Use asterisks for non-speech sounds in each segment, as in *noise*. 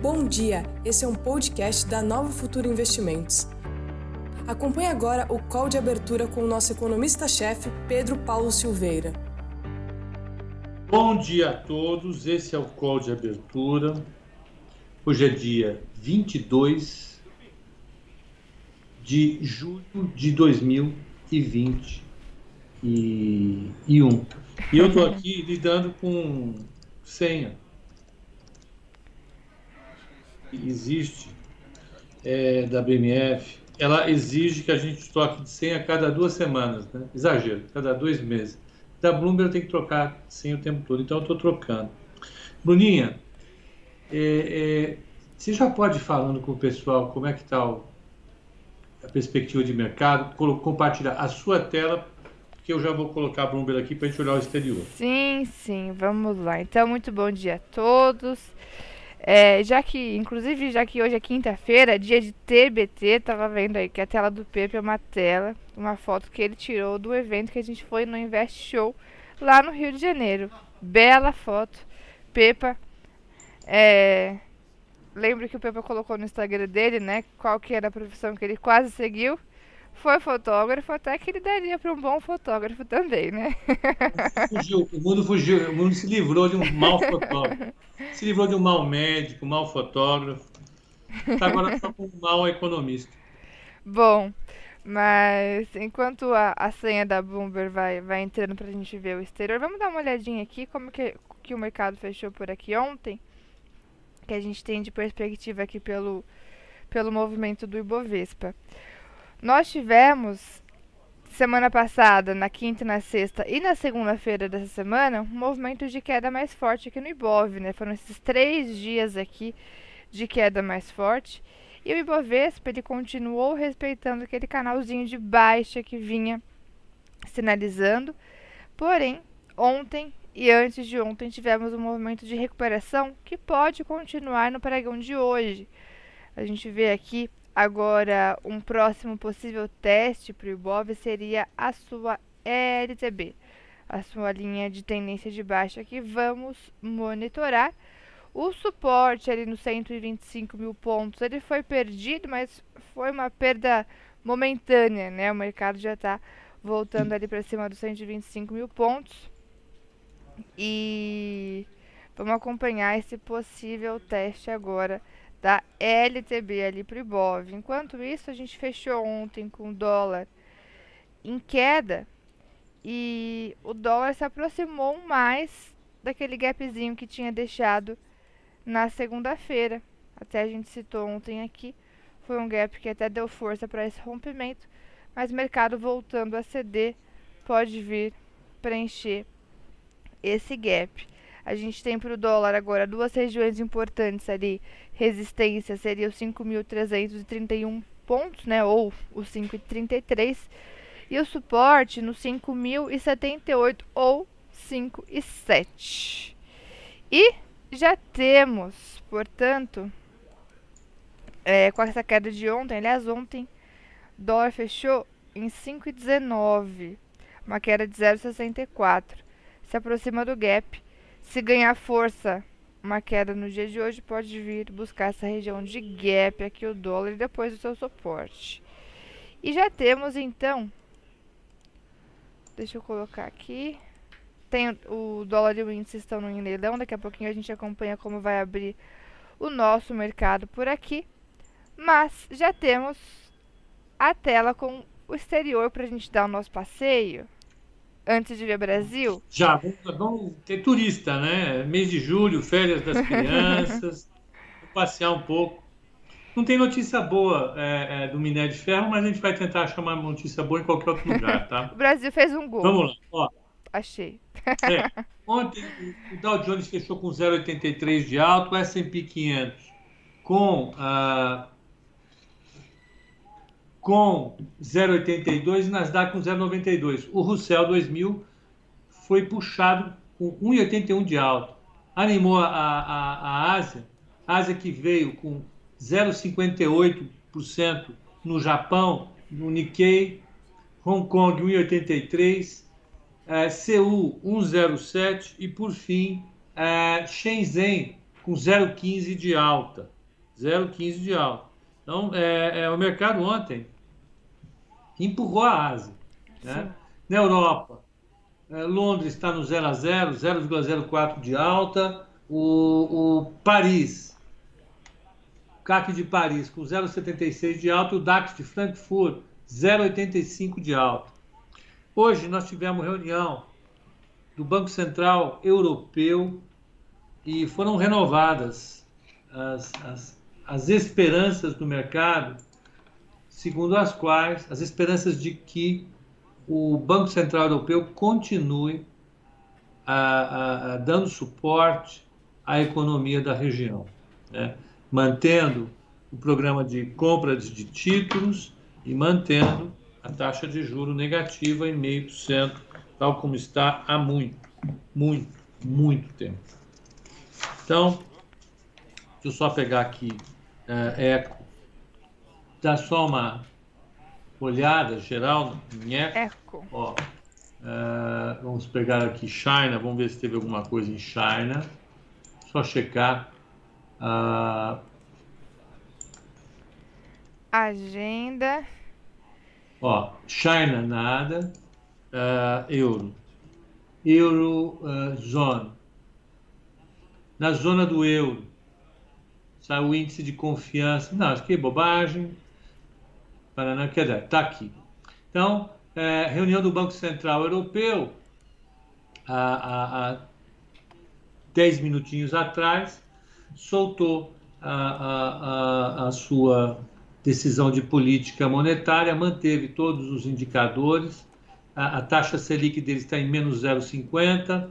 Bom dia, esse é um podcast da Nova Futuro Investimentos. Acompanhe agora o call de abertura com o nosso economista-chefe, Pedro Paulo Silveira. Bom dia a todos, esse é o call de abertura. Hoje é dia 22 de julho de 2021. E eu estou aqui lidando com senha existe é, da BMF, ela exige que a gente troque de senha a cada duas semanas, né? exagero, cada dois meses. Da Bloomberg tem que trocar senha o tempo todo, então eu estou trocando. Bruninha, é, é, você já pode ir falando com o pessoal como é que está a perspectiva de mercado, compartilhar a sua tela, porque eu já vou colocar a Bloomberg aqui para a gente olhar o exterior. Sim, sim, vamos lá. Então, muito bom dia a todos. É, já que, inclusive, já que hoje é quinta-feira, dia de TBT, tava vendo aí que a tela do Pepe é uma tela, uma foto que ele tirou do evento que a gente foi no Invest Show lá no Rio de Janeiro. Bela foto. Pepa. É, lembro que o Pepa colocou no Instagram dele, né? Qual que era a profissão que ele quase seguiu foi fotógrafo, até que ele daria para um bom fotógrafo também, né? Fugiu, o mundo fugiu, o mundo se livrou de um mau *laughs* fotógrafo, se livrou de um mau médico, um mau fotógrafo, está agora só com um mau economista. Bom, mas enquanto a, a senha da Bloomberg vai, vai entrando para a gente ver o exterior, vamos dar uma olhadinha aqui como que, que o mercado fechou por aqui ontem, que a gente tem de perspectiva aqui pelo, pelo movimento do Ibovespa. Nós tivemos semana passada, na quinta, na sexta e na segunda-feira dessa semana, um movimento de queda mais forte aqui no Ibov, né? Foram esses três dias aqui de queda mais forte. E o Ibovespa, ele continuou respeitando aquele canalzinho de baixa que vinha sinalizando. Porém, ontem e antes de ontem tivemos um movimento de recuperação que pode continuar no pregão de hoje. A gente vê aqui Agora, um próximo possível teste para o Ibov seria a sua LTB, a sua linha de tendência de baixa que vamos monitorar. O suporte ali nos 125 mil pontos, ele foi perdido, mas foi uma perda momentânea, né? O mercado já está voltando ali para cima dos 125 mil pontos. E vamos acompanhar esse possível teste agora da LTB ali para o Ibov. Enquanto isso, a gente fechou ontem com o dólar em queda e o dólar se aproximou mais daquele gapzinho que tinha deixado na segunda-feira. Até a gente citou ontem aqui, foi um gap que até deu força para esse rompimento, mas o mercado voltando a ceder pode vir preencher esse gap. A gente tem para o dólar agora duas regiões importantes ali. Resistência seria os 5.331 pontos, né? Ou os 5,33. E o suporte no 5.078 ou 5,7. E já temos, portanto, é, com essa queda de ontem, aliás, ontem, dólar fechou em 5,19, uma queda de 0,64. Se aproxima do gap se ganhar força, uma queda no dia de hoje pode vir buscar essa região de gap aqui o dólar e depois o seu suporte. E já temos então, deixa eu colocar aqui, tem o dólar e o índice estão no leilão, daqui a pouquinho a gente acompanha como vai abrir o nosso mercado por aqui. Mas já temos a tela com o exterior para a gente dar o nosso passeio antes de ver Brasil? Já, vamos ter turista, né? Mês de julho, férias das crianças, *laughs* passear um pouco. Não tem notícia boa é, é, do minério de ferro, mas a gente vai tentar achar uma notícia boa em qualquer outro lugar, tá? *laughs* o Brasil fez um gol. Vamos lá, ó. Achei. É, ontem o Dow Jones fechou com 0,83 de alto, o S&P 500 com uh, com 0,82 e Nasdaq com 0,92. O Russell 2000 foi puxado com 1,81 de alto. Animou a, a, a Ásia, a Ásia que veio com 0,58% no Japão, no Nikkei, Hong Kong 1,83%, é, Seul 1,07% e, por fim, é, Shenzhen com 0,15 de alta. 0,15 de alta. Então, é, é, o mercado ontem empurrou a Ásia. Né? Na Europa, é, Londres está no 0 a 0, 0,04 de alta. O, o Paris, o CAC de Paris com 0,76 de alta. O DAX de Frankfurt, 0,85 de alta. Hoje nós tivemos reunião do Banco Central Europeu e foram renovadas as, as, as esperanças do mercado, segundo as quais as esperanças de que o Banco Central Europeu continue a, a, a, dando suporte à economia da região, né? mantendo o programa de compra de títulos e mantendo a taxa de juro negativa em meio por cento, tal como está há muito, muito, muito tempo. Então, deixa eu só pegar aqui uh, Eco, dá só uma olhada geral em Eco. Ó, uh, vamos pegar aqui China, vamos ver se teve alguma coisa em China. Só checar. Uh, Agenda. Ó, China nada, uh, euro. Euro zone. Na zona do euro, sai o índice de confiança. Não, isso aqui é bobagem. Paraná, quer dizer, está aqui. Então, é, reunião do Banco Central Europeu, há, há, 10 minutinhos atrás, soltou a, a, a, sua decisão de política monetária, manteve todos os indicadores, a, a taxa Selic dele está em menos 0,50,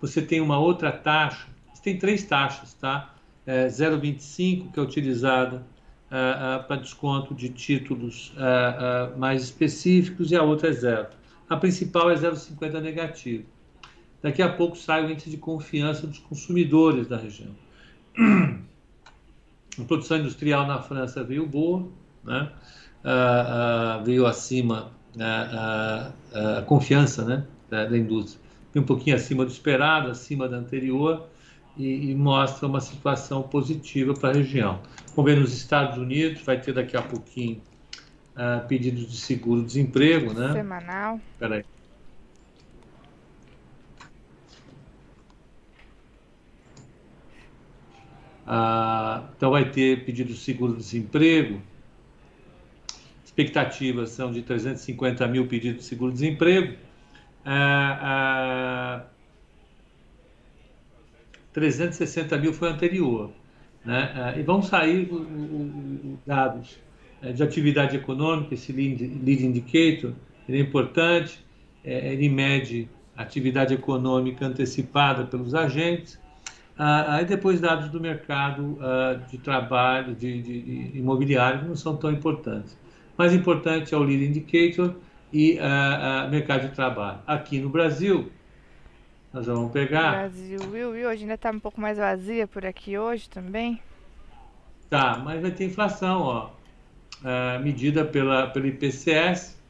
você tem uma outra taxa, você tem três taxas, tá? É, 0,25, que é utilizada é, é, para desconto de títulos é, mais específicos, e a outra é zero. A principal é 0,50 negativo. Daqui a pouco sai o índice de confiança dos consumidores da região. *clears throat* A produção industrial na França veio boa, né? Veio acima a confiança né? Da, da, indústria. Veio um pouquinho acima do esperado, acima da anterior, e, e mostra uma situação positiva para a região. Vamos ver nos Estados Unidos, vai ter daqui a pouquinho pedidos de seguro-desemprego. Né? Semanal. Peraí. Ah, então vai ter pedido de seguro-desemprego. Expectativas são de 350 mil pedidos de seguro-desemprego. Ah, ah, 360 mil foi anterior. Né? Ah, e vão sair os dados eh, de atividade econômica, esse lead, indicator, ele é importante, é, ele mede atividade econômica antecipada pelos agentes, ah, aí depois dados do mercado ah, de trabalho, de, de, imobiliário, não são tão importantes. Mais importante é o Lead Indicator e ah, mercado de trabalho. Aqui no Brasil, nós vamos pegar... Brasil, viu, viu? Hoje ainda está um pouco mais vazia por aqui hoje também. Tá, mas vai ter inflação, ó. medida pela, pelo IPCS.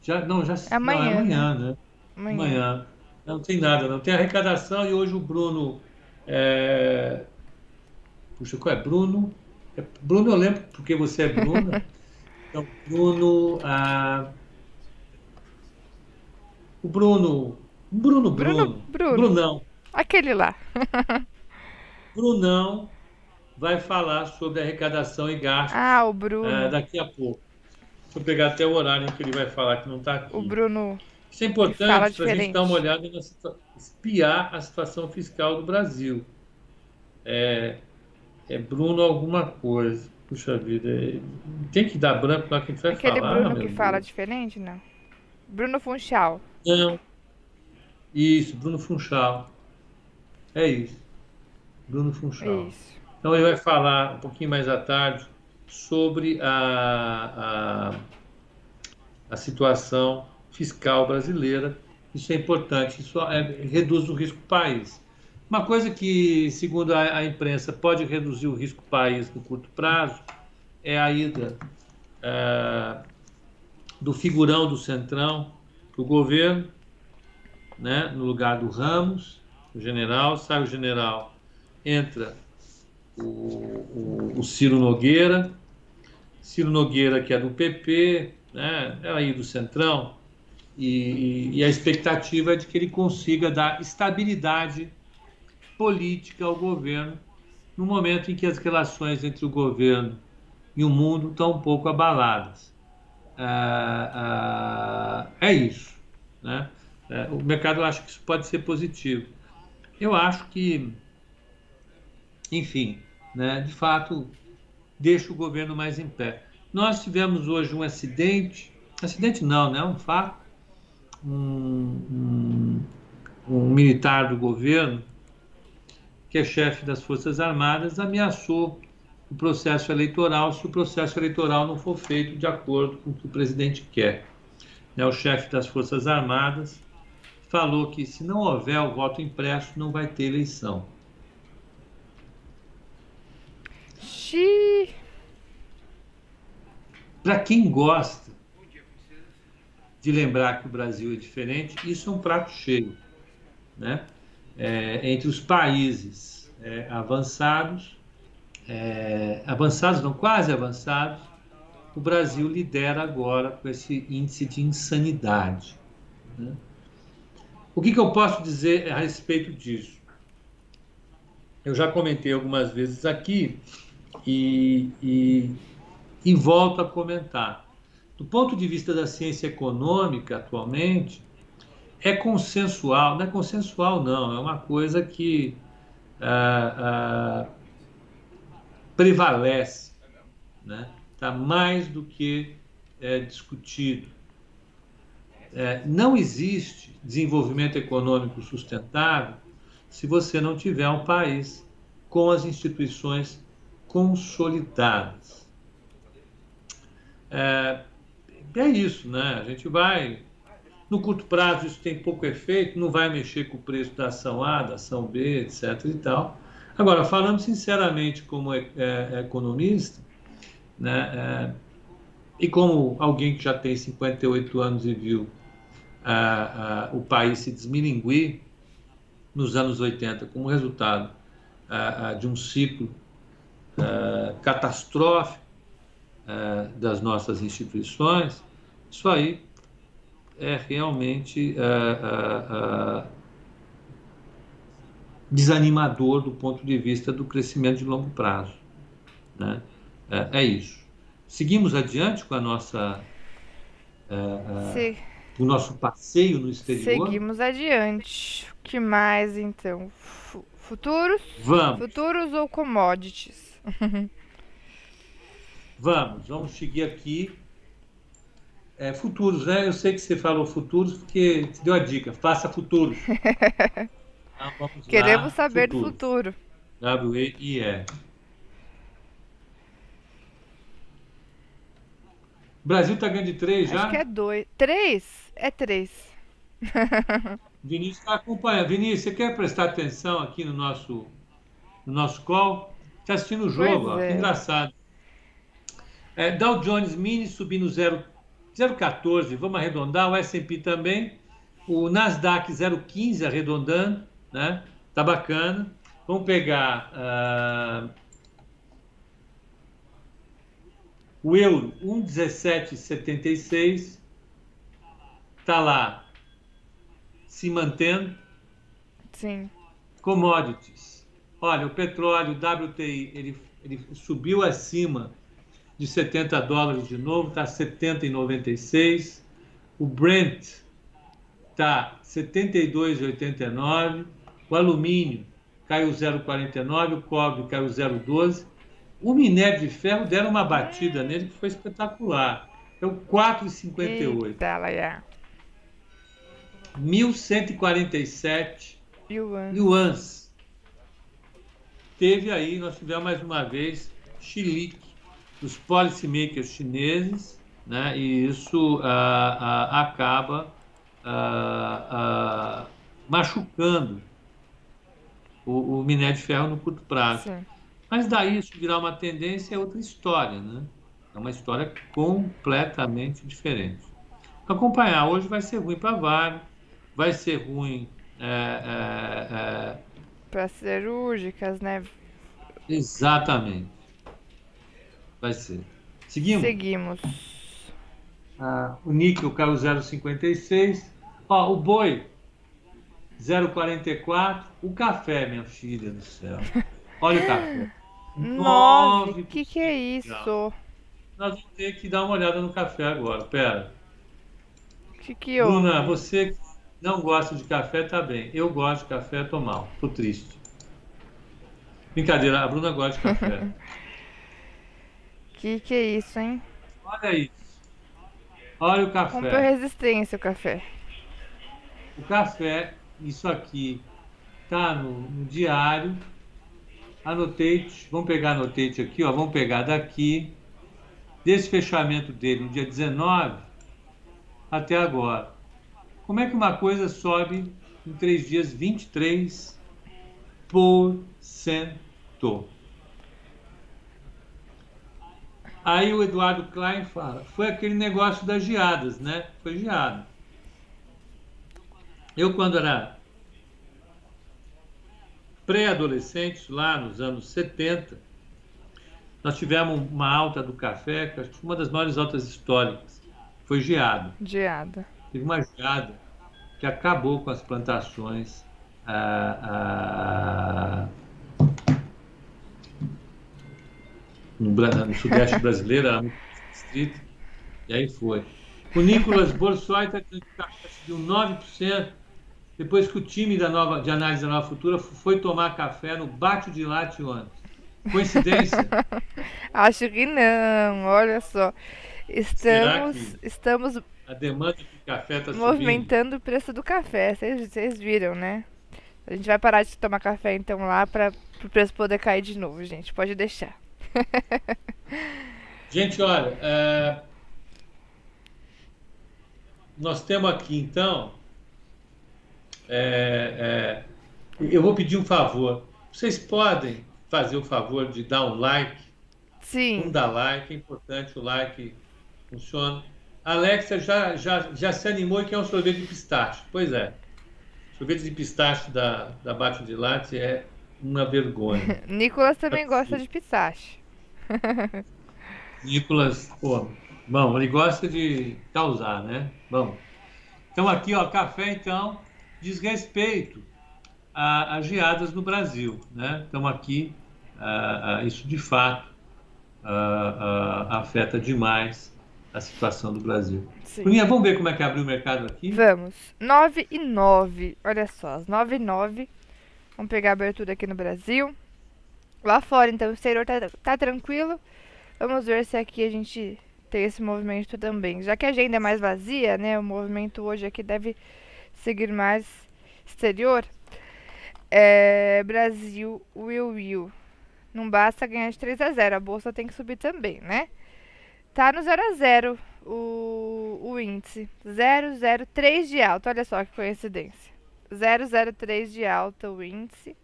Já, não, já, amanhã, não, é amanhã, né? né? Amanhã. amanhã. Não tem nada, não tem arrecadação e hoje o Bruno é... Puxa, qual é? Bruno? É... Bruno, eu lembro porque você é Bruno. *laughs* então, Bruno. Ah... O Bruno. Bruno, Bruno. Bruno. Brunão. Aquele lá. *laughs* Brunão vai falar sobre arrecadação e gastos. Ah, o Bruno. É, daqui a pouco. Deixa eu pegar até o horário em que ele vai falar, que não está aqui. O Bruno. Isso é importante para a gente dar uma olhada na espiar a situação fiscal do Brasil. É, é Bruno alguma coisa. Puxa vida, é, tem que dar branco lá que a gente vai Aquele falar. Aquele Bruno que Deus. fala diferente, não? Bruno Funchal. Não. Isso, Bruno Funchal. É isso. Bruno Funchal. Isso. Então ele vai falar um pouquinho mais à tarde sobre a, a, a situação fiscal brasileira. Isso é importante, isso é, reduz o risco país. Uma coisa que, segundo a, a, imprensa, pode reduzir o risco país no curto prazo é a ida é, do figurão do Centrão para o governo, né, no lugar do Ramos, o general, sai o general entra o, o, o Ciro Nogueira, Ciro Nogueira que é do PP, né, é aí do Centrão, e, e, a expectativa é de que ele consiga dar estabilidade política ao governo no momento em que as relações entre o governo e o mundo estão um pouco abaladas. Ah, ah, é isso. Né? É, o mercado acha que isso pode ser positivo. Eu acho que, enfim, né, de fato, deixa o governo mais em pé. Nós tivemos hoje um acidente, acidente não, né, um fato, um, um, um militar do governo, que é chefe das Forças Armadas, ameaçou o processo eleitoral se o processo eleitoral não for feito de acordo com o que o presidente quer. É, o chefe das Forças Armadas falou que se não houver o voto impresso, não vai ter eleição. Para quem gosta de lembrar que o Brasil é diferente, isso é um prato cheio. Né? É, entre os países é, avançados, é, avançados não, quase avançados, o Brasil lidera agora com esse índice de insanidade. Né? O que, que eu posso dizer a respeito disso? Eu já comentei algumas vezes aqui e, e, e volto a comentar. Do ponto de vista da ciência econômica, atualmente, é consensual, não é consensual, não, é uma coisa que ah, ah, prevalece, né? está mais do que é, discutido. É, não existe desenvolvimento econômico sustentável se você não tiver um país com as instituições consolidadas. É, é isso, né? A gente vai. No curto prazo, isso tem pouco efeito, não vai mexer com o preço da ação A, da ação B, etc. e tal. Agora, falando sinceramente como é, é, economista, né, é, e como alguém que já tem 58 anos e viu o país se desmilinguir nos anos 80 como resultado de um ciclo catastrófico das nossas instituições, isso aí é realmente desanimador do ponto de vista do crescimento de longo prazo. Né? É, é isso. Seguimos adiante com a nossa. É, é, o nosso passeio no exterior. Seguimos adiante. O que mais então? F futuros? Vamos. Futuros ou commodities? *laughs* vamos, vamos seguir aqui. É, futuros, né? Eu sei que você falou futuros porque te deu a dica. Faça futuros. *laughs* então, Queremos lá. saber futuro. do futuro. W-E-I-E. Brasil está ganhando de 3 já? Acho que é 2. 3? É 3. *laughs* Vinícius está acompanhando. Vinícius, você quer prestar atenção aqui no nosso, no nosso call? Está assistindo o jogo, ó, é. que engraçado. É, Dow Jones Mini subindo 0,14, vamos arredondar, o S&P também, o Nasdaq 0,15 arredondando, né? Tá bacana. Vamos pegar uh, O euro, 1,1776, está lá se mantendo. Sim. Commodities. Olha, o petróleo, o WTI, ele, ele subiu acima de 70 dólares de novo, está 70,96. O Brent está 72,89. O alumínio caiu 0,49. O cobre caiu 0,12. O minério de ferro deram uma batida nele que foi espetacular. É o 4,58. Ela é. 1147 yuans. yuans. Teve aí, nós tivemos mais uma vez chilique dos policymakers chineses, né? E isso ah, ah, acaba ah, machucando o, o, minério de ferro no curto prazo. Sim. Mas daí isso virar uma tendência é outra história, né? É uma história completamente diferente. Acompanhar hoje vai ser ruim para Vale, vai ser ruim é, é, é, para cirúrgicas, né? Exatamente. Vai ser. Seguimos? Seguimos. Ah, o níquel caiu 0,56. Ó, o boi 0,44. O café, minha filha do céu. Olha o café. Nove. O que, que é isso? Nós vamos ter que dar uma olhada no café agora. Pera. Que que eu... Bruna, você que não gosta de café, tá bem. Eu gosto de café, tô mal. Tô triste. Brincadeira, a Bruna gosta de café. *laughs* que que é isso, hein? Olha isso. Olha o café. Rompeu resistência o café. O café, isso aqui, tá no, no diário. Anotate, vamos pegar anotate aqui, ó, vamos pegar daqui, desse fechamento dele no dia 19 até agora. Como é que uma coisa sobe em três dias 23%? Aí o Eduardo Klein fala, foi aquele negócio das geadas, né? Foi geada. Eu, quando era pré-adolescente, lá nos anos 70, nós tivemos uma alta do café, que acho que uma das maiores altas históricas. Foi geada. Geada. Teve uma geada que acabou com as plantações. Ah, ah, no, no sudeste brasileiro, era muito restrito, e aí foi. O Nicolas Borsoi está de um 9%, depois que o time da nova, de análise da Nova Futura foi tomar café no Bate de Latte ontem. Coincidência? *laughs* Acho que não, olha só. Estamos, estamos a demanda de café está movimentando o preço do café, vocês viram, né? A gente vai parar de tomar café então lá para o preço poder cair de novo, gente. Pode deixar. *laughs* gente, olha, é... nós temos aqui então. É, é... eu vou pedir um favor. Vocês podem fazer o favor de dar um like? Sim. Um dá like, é importante, o like funciona. A Alexa já, já, já se animou e quer um sorvete de pistache. Pois é. Sorvete de pistache da, da Bate de Latte é uma vergonha. *laughs* Nicolas também gosta de pistache. *laughs* Nicolas, pô, bom, ele gosta de causar, né? Bom, então aqui, ó, café, então, desrespeito às geadas no Brasil, né? Então aqui, isso de fato afeta demais a situação do Brasil. Bruninha, vamos ver como é que abriu o mercado aqui? Vamos. 9 e 9. Olha só, as 9 e 9. Vamos pegar a abertura aqui no Brasil. Lá fora, então, o exterior tá, tá tranquilo. Vamos ver se aqui a gente tem esse movimento também. Já que a agenda é mais vazia, né? O movimento hoje aqui deve seguir mais exterior. É, Brasil, Will Will. Não basta ganhar de 3 a 0. A bolsa tem que subir também, né? Tá no 0 a 0 o, o índice. 003 de alta. Olha só que coincidência. 003 de alta o índice.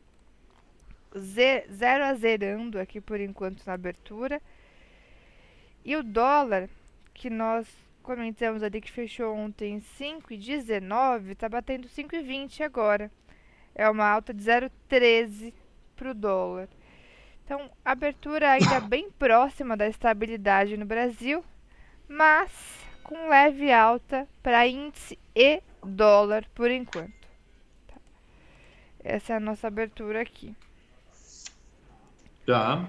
0 a zerando aqui por enquanto na abertura. E o dólar, que nós comentamos ali que fechou ontem 5,19, está batendo 5,20 agora. É uma alta de 0,13 para o dólar. Então, abertura ainda bem próxima da estabilidade no Brasil, mas com leve alta para índice e dólar por enquanto. Tá. Essa é a nossa abertura aqui. Tá.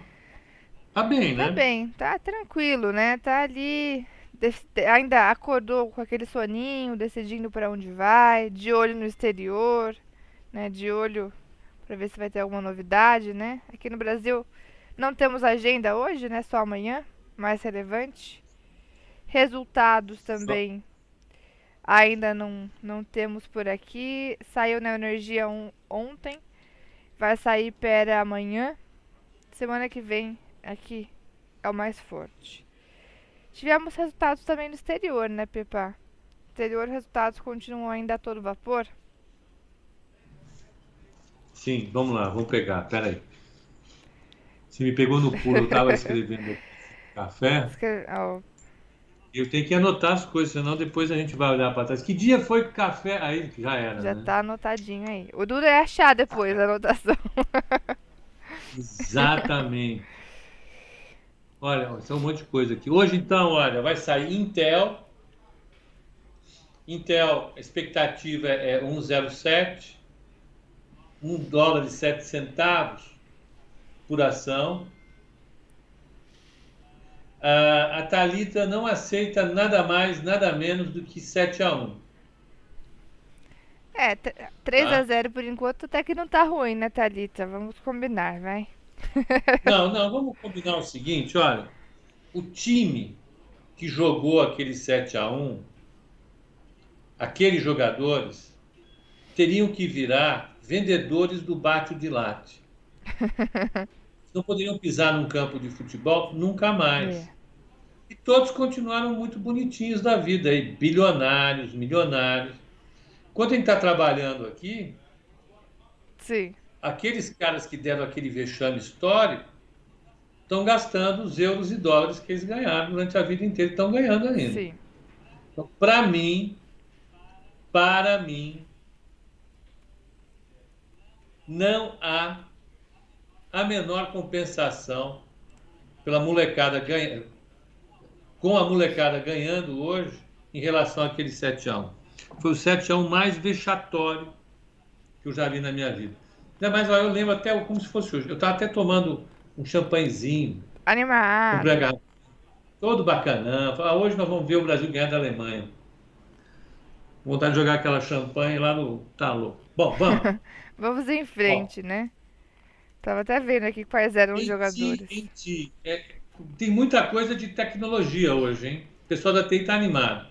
Tá bem, né? Tá bem, tá tranquilo, né? Tá ali. Ainda acordou com aquele soninho, decidindo para onde vai, de olho no exterior, né? De olho para ver se vai ter alguma novidade, né? Aqui no Brasil não temos agenda hoje, né? Só amanhã, mais relevante. Resultados também ainda não, não temos por aqui. Saiu na energia ontem, vai sair pera amanhã. Semana que vem aqui é o mais forte. Tivemos resultados também no exterior, né, Pepa? Exterior, resultados continuam ainda a todo vapor? Sim, vamos lá, vamos pegar, peraí. Você me pegou no pulo, eu estava escrevendo café. Escreve... Oh. Eu tenho que anotar as coisas, senão depois a gente vai olhar para trás. Que dia foi que café? Aí já era. Já né? tá anotadinho aí. O duro é achar depois a anotação. Exatamente. Olha, são um monte de coisa aqui. Hoje, então, olha, vai sair Intel. Intel, expectativa é 1,07, 1 dólar e 7 centavos por ação. A, a Thalita não aceita nada mais, nada menos do que 7 a 1. É, 3 Tá. a 0 por enquanto até que não tá ruim, né, Thalita? Vamos combinar, vai. *laughs* Não, não, vamos combinar o seguinte, olha. O time que jogou aquele 7 a 1 aqueles jogadores teriam que virar vendedores do bate de late. *laughs* Não poderiam pisar num campo de futebol nunca mais. É. E todos continuaram muito bonitinhos da vida, aí, bilionários, milionários. Enquanto a gente está trabalhando aqui, Sim. aqueles caras que deram aquele vexame histórico estão gastando os euros e dólares que eles ganharam durante a vida inteira, estão ganhando ainda. Sim. Então, para mim, para mim, não há a menor compensação pela molecada ganha, com a molecada ganhando hoje em relação àquele 7 a 1. Foi o 7 a 1 mais vexatório que eu já vi na minha vida. Ainda mais, olha, eu lembro até como se fosse hoje. Eu estava até tomando um champanhezinho, Animado. todo bacanão. Falei, ah, hoje nós vamos ver o Brasil ganhar da Alemanha. Vontade de jogar aquela champanhe lá no. Tá louco. Bom, vamos. *laughs* Vamos em frente, né? Tava até vendo aqui quais eram os jogadores. é, tem muita coisa de tecnologia hoje, hein? O pessoal da TI está animado.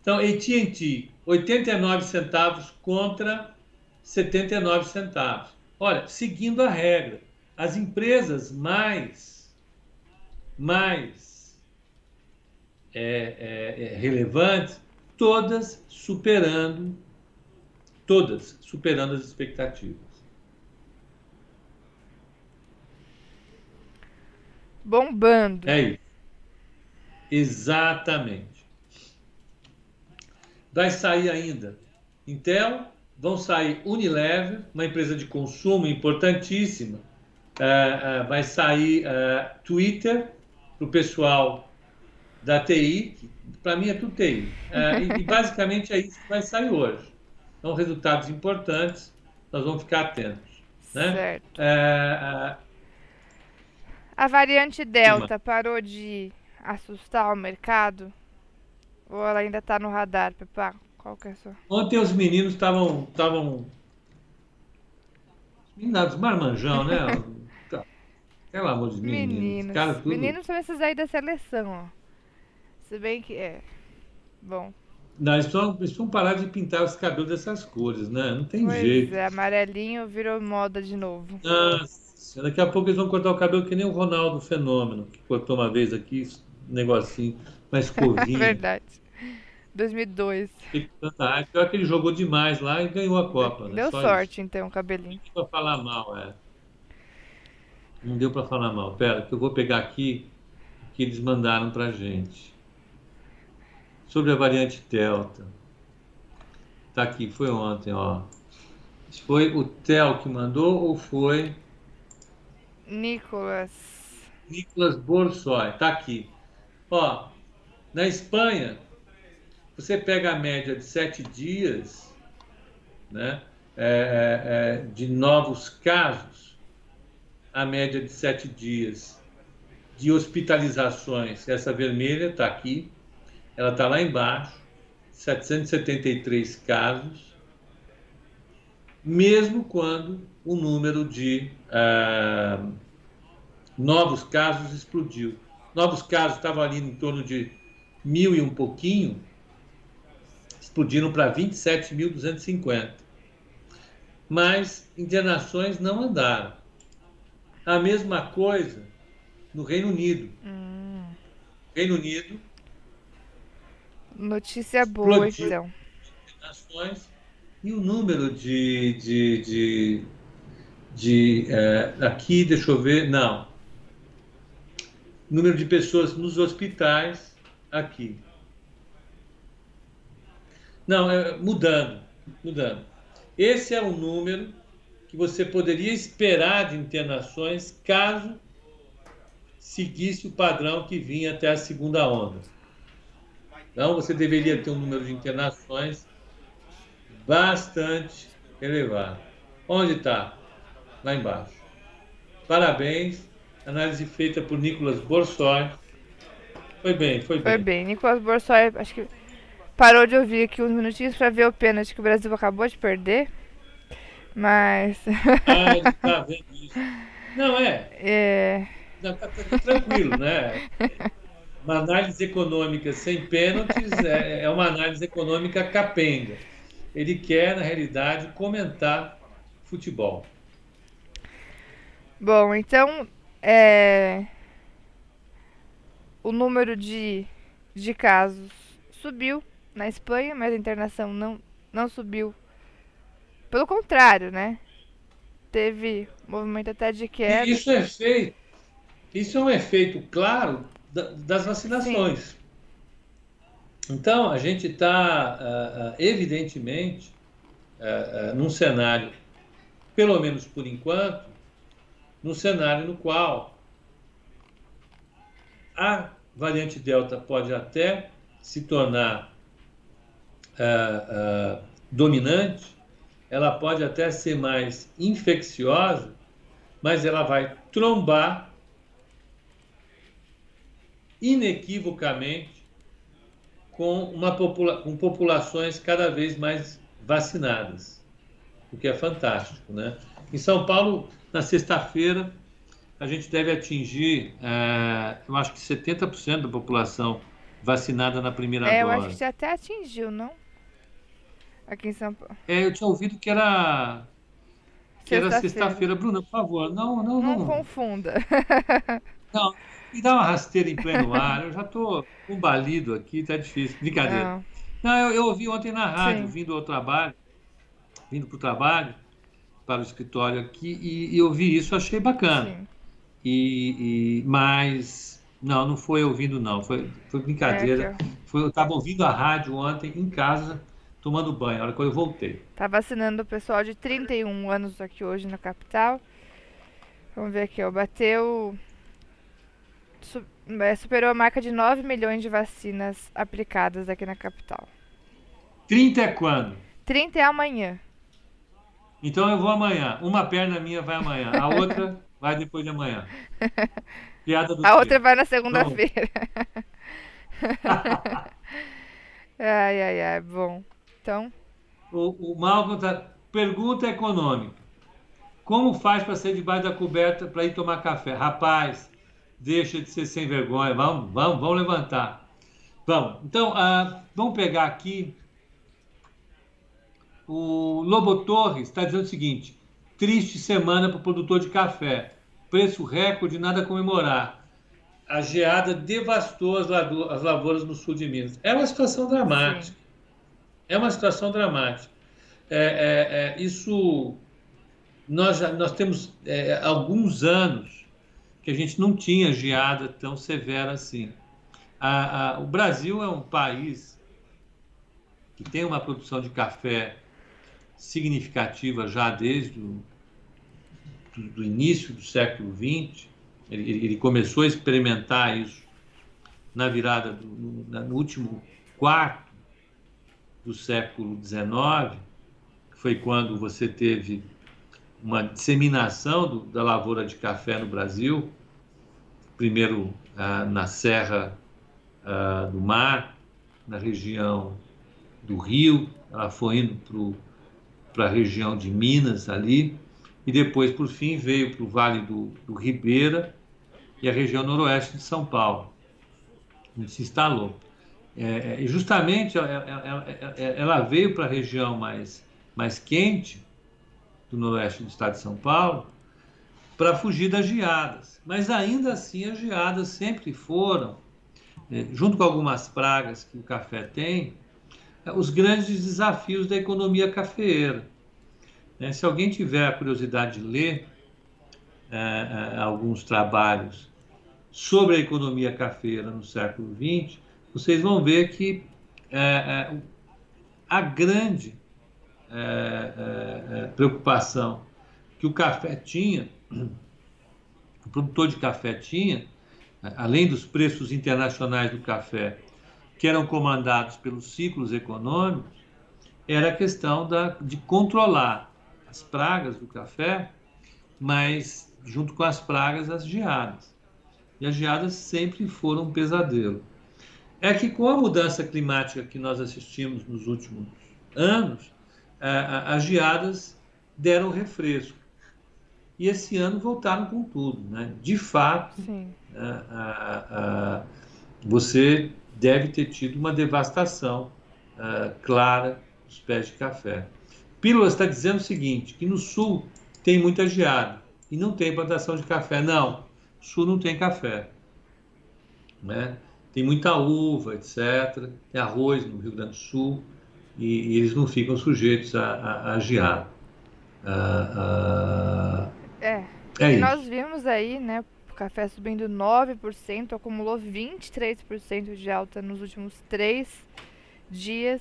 Então, AT&T, 89 centavos contra 79 centavos. Olha, seguindo a regra, as empresas mais, mais é, é, é, relevantes, todas superando, todas superando as expectativas. Bombando. É isso. Exatamente. Vai sair ainda Intel, vão sair Unilever, uma empresa de consumo importantíssima. Ah, ah, vai sair ah, Twitter para o pessoal da TI, para mim é tudo TI. E, e basicamente é isso que vai sair hoje. São resultados importantes, nós vamos ficar atentos. Né? Certo. Ah, ah, A variante Delta parou de assustar o mercado? Ou ela ainda tá no radar, Pepa? Qual que é a sua? Ontem os meninos estavam. estavam Meninos marmanjão, né? *laughs* Tá. Pelo amor de meninos. Meninos. Cara, tudo... Meninos são esses aí da seleção, ó. Se bem que é. Bom. Não, eles precisam, eles precisam parar de pintar os cabelos dessas cores, né? Não tem Pois jeito. é, amarelinho virou moda de novo. Nossa, daqui a pouco eles vão cortar o cabelo que nem o Ronaldo Fenômeno, que cortou uma vez aqui, um negocinho, uma escovinha. *laughs* Verdade. 2002. Fica com tanta raiva. Pior que ele jogou demais lá e ganhou a Copa, né? Deu Só sorte, então, o cabelinho. Não deu pra falar mal, é. Não deu pra falar mal. Pera, que eu vou pegar aqui o que eles mandaram pra gente. Sobre a variante Delta. Tá aqui, foi ontem, ó. Foi o Tel que mandou ou foi Nicolas. Nicolas Borsoi? Tá aqui. Ó, na Espanha, você pega a média de sete dias, né? é, é, é, de novos casos, a média de sete dias de hospitalizações, essa vermelha está aqui, ela está lá embaixo, 773 casos, mesmo quando o número de ah, novos casos explodiu. Novos casos estavam ali em torno de mil e um pouquinho, explodiram para 27.250. Mas internações não andaram. A mesma coisa no Reino Unido. Hum, Reino Unido, notícia boa, Explodiu. então. e o número de. de, de, de eh, aqui, deixa eu ver, não. Número de pessoas nos hospitais, aqui. Não, é, mudando, mudando. Esse é o número que você poderia esperar de internações caso seguisse o padrão que vinha até a segunda onda. Então, você deveria ter um número de internações bastante elevado. Onde está? Lá embaixo. Parabéns. Análise feita por Nicolas Borsoi. Foi bem, foi bem. Foi bem. Nicolas Borsoi, acho que parou de ouvir aqui uns minutinhos para ver o pênalti que o Brasil acabou de perder. Mas. ah, ele *laughs* tá vendo isso. Não, é. É. Não, tá, tá tranquilo, né? Uma análise econômica sem pênaltis é, é uma análise econômica capenga. Ele quer, na realidade, comentar futebol. Bom, então é, o número de, de casos subiu na Espanha, mas a internação não, não subiu. Pelo contrário, né? Teve movimento até de queda. Isso é feito. Isso é um efeito claro das vacinações. Sim. Então, a gente está, uh, uh, evidentemente, uh, num cenário, pelo menos por enquanto, num cenário no qual a variante Delta pode até se tornar dominante, ela pode até ser mais infecciosa, mas ela vai trombar inequivocamente com, uma popula com populações cada vez mais vacinadas, o que é fantástico. Né? Em São Paulo, na sexta-feira, a gente deve atingir, é, eu acho que 70% da população vacinada na primeira é, dose. Eu acho que você até atingiu, não? Aqui em São Paulo. É, eu tinha ouvido que era que sexta era sexta-feira. Bruna, por favor, não, não, não. Não confunda. Não, *laughs* me dá uma rasteira em pleno ar. Eu já estou combalido aqui, tá difícil. Brincadeira. Não, não eu, eu, ouvi ontem na rádio, Sim. vindo ao trabalho, vindo para o trabalho, para o escritório aqui, e, e eu vi isso, achei bacana. E, e, mas não, não foi ouvindo, não. Foi, foi brincadeira. É, foi, eu estava ouvindo a rádio ontem em casa, tomando banho, a hora que eu voltei. Tá vacinando o pessoal de 31 anos aqui hoje na capital. Vamos ver aqui, ó. Bateu superou a marca de 9 milhões de vacinas aplicadas aqui na capital. 30 é quando? 30 é amanhã. Então eu vou amanhã. Uma perna minha vai amanhã, a *laughs* outra vai depois de amanhã. Piada do A outra vai na segunda-feira. *laughs* ai, ai, ai. Bom, então. O, o Malcolm tá... Pergunta econômica. Como faz para ser debaixo da coberta para ir tomar café? Rapaz, deixa de ser sem vergonha, vamos, vamos, vamos levantar. Vamos, então, ah, vamos pegar aqui. O Lobo Torres está dizendo o seguinte: triste semana para o produtor de café, preço recorde, nada a comemorar. A geada devastou as, as lavouras no sul de Minas. É uma situação dramática. Sim. É uma situação dramática. É, é, é, isso nós, já, nós temos é, alguns anos que a gente não tinha geada tão severa assim. A, a, o Brasil é um país que tem uma produção de café significativa já desde o do, do início do século XX. Ele, ele, começou a experimentar isso na virada do, no, no último quarto do século XIX, que foi quando você teve uma disseminação do, da lavoura de café no Brasil primeiro ah, na Serra ah, do Mar, na região do Rio, ela foi indo para a região de Minas ali, e depois, por fim, veio para o Vale do, do Ribeira e a região noroeste de São Paulo, onde se instalou. É, é justamente ela, ela veio para a região mais, mais quente do noroeste do estado de São Paulo, para fugir das geadas. Mas ainda assim as geadas sempre foram, né, junto com algumas pragas que o café tem, os grandes desafios da economia cafeeira. Né, se alguém tiver a curiosidade de ler é, é, alguns trabalhos sobre a economia cafeeira no século XX, vocês vão ver que é, a grande preocupação que o café tinha, o produtor de café tinha, além dos preços internacionais do café, que eram comandados pelos ciclos econômicos, era a questão da, de controlar as pragas do café, mas junto com as pragas, as geadas. E as geadas sempre foram um pesadelo. É que com a mudança climática que nós assistimos nos últimos anos, as geadas deram refresco. E esse ano voltaram com tudo. Né? De fato, você deve ter tido uma devastação clara dos pés de café. Pílula está dizendo o seguinte, que no sul tem muita geada e não tem plantação de café. Não, sul não tem café. Né? Tem muita uva, etc. Tem arroz no Rio Grande do Sul e, e eles não ficam sujeitos a, a, a geada. É. é e isso. nós vimos aí, né, o café subindo 9%, acumulou 23% de alta nos últimos três dias.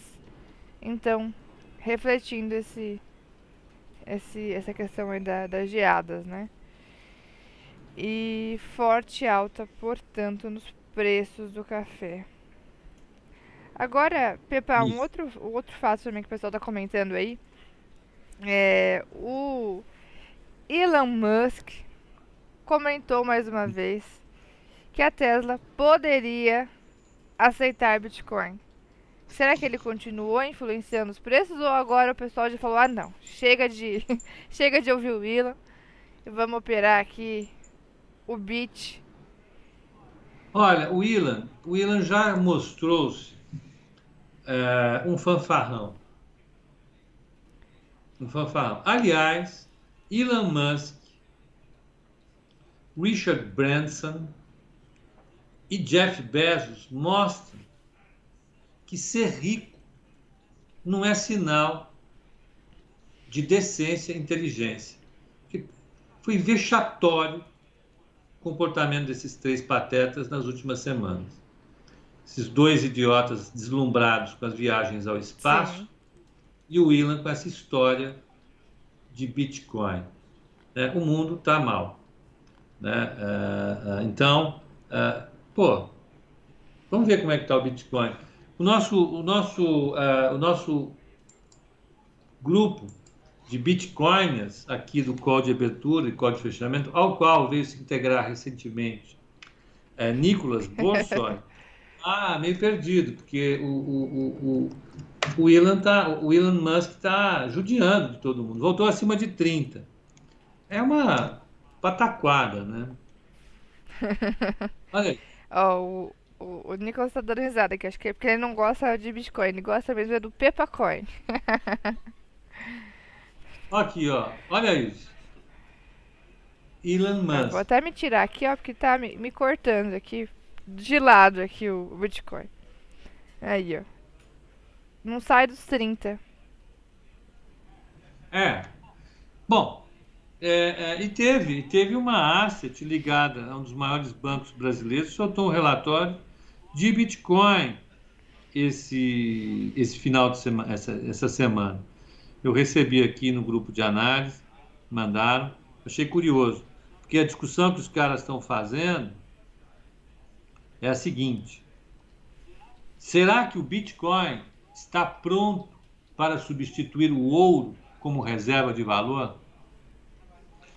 Então, refletindo esse, esse, essa questão aí da, das geadas, né? E forte alta, portanto, nos preços do café. Agora, Pepa, um outro, outro fato também que o pessoal está comentando aí é o Elon Musk comentou mais uma vez que a Tesla poderia aceitar Bitcoin. Será que ele continuou influenciando os preços ou agora o pessoal já falou: "Ah, não, chega de *laughs* chega de ouvir o Elon e vamos operar aqui o Bit Olha, o Ilan, o Ilan já mostrou-se é, um fanfarrão. Um fanfarrão. Aliás, Elon Musk, Richard Branson e Jeff Bezos mostram que ser rico não é sinal de decência e inteligência. Foi vexatório comportamento desses três patetas nas últimas semanas. Esses dois idiotas deslumbrados com as viagens ao espaço Sim. e o Ilan com essa história de Bitcoin. Né? O mundo está mal. Né? Uh, uh, então, uh, pô, vamos ver como é que está o Bitcoin. O nosso, o nosso, o nosso grupo de bitcoiners aqui do código de abertura e código de fechamento, ao qual veio se integrar recentemente é, Nicolas Borsoi, *laughs* ah, meio perdido, porque o, o, o, o, Elon, tá, o Elon Musk está judiando de todo mundo, voltou acima de 30. É uma pataquada, né? *laughs* Olha aí. Oh, o, o, Nicolas está dando risada aqui, acho que é porque ele não gosta de Bitcoin, ele gosta mesmo é do Pepacoin. *laughs* Aqui, ó. Olha isso. Elon Musk. vou até me tirar aqui, ó, porque tá me, me cortando aqui. De lado aqui o, o Bitcoin. Aí, ó. Não sai dos 30. É. Bom, é, é, e teve, teve uma asset ligada a um dos maiores bancos brasileiros, soltou um relatório de Bitcoin esse, esse final de semana, essa, essa semana eu recebi aqui no grupo de análise, mandaram, achei curioso, porque a discussão que os caras estão fazendo é a seguinte: será que o Bitcoin está pronto para substituir o ouro como reserva de valor?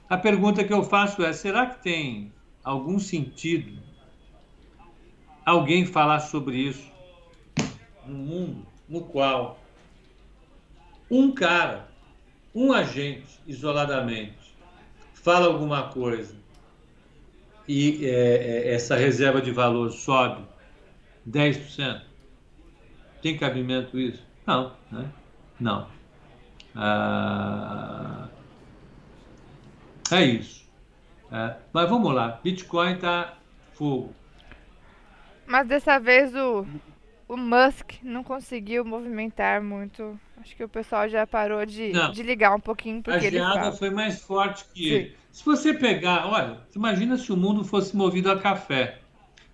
A pergunta que eu faço é: será que tem algum sentido alguém falar sobre isso no mundo no qual um cara, um agente, isoladamente, fala alguma coisa e é, é, essa reserva de valor sobe 10%, tem cabimento isso? Não, né? Não. Ah, é isso. É, mas vamos lá, Bitcoin está fogo. Mas dessa vez o, o Musk não conseguiu movimentar muito Acho que o pessoal já parou de, de ligar um pouquinho porque A geada foi mais forte que Sim. ele. Se você pegar, olha, imagina se o mundo fosse movido a café,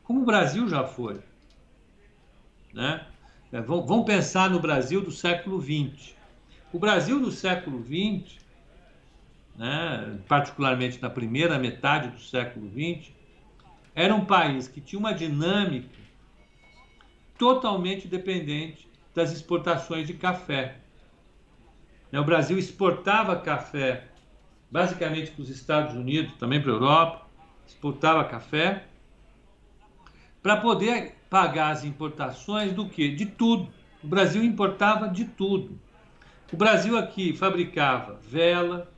como o Brasil já foi, né? É, vamos pensar no Brasil do século XX. O Brasil do século XX, né, particularmente na primeira metade do século XX, era um país que tinha uma dinâmica totalmente dependente das exportações de café. Né, o Brasil exportava café basicamente para os Estados Unidos, também para a Europa, exportava café, para poder pagar as importações do que? De tudo. O Brasil importava de tudo. O Brasil aqui fabricava vela,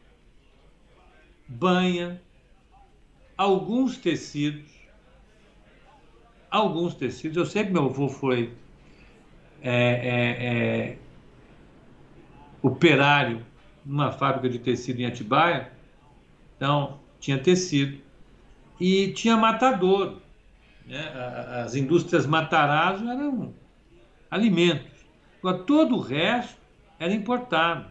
banha, alguns tecidos, alguns tecidos. Eu sei que meu avô foi é, é, é, operário numa fábrica de tecido em Atibaia, então tinha tecido e tinha matador. Né? As indústrias Matarazzo eram alimentos. Agora, todo o resto era importado.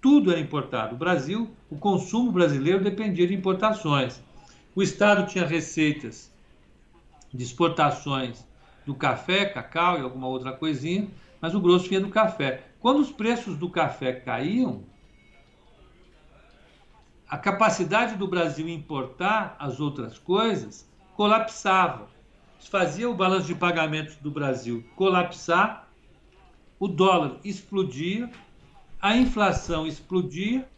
Tudo era importado. O Brasil, o consumo brasileiro dependia de importações. O Estado tinha receitas de exportações do café, cacau e alguma outra coisinha, mas o grosso vinha do café. Quando os preços do café caíam, a capacidade do Brasil importar as outras coisas colapsava. Isso fazia o balanço de pagamentos do Brasil colapsar, o dólar explodia, a inflação explodia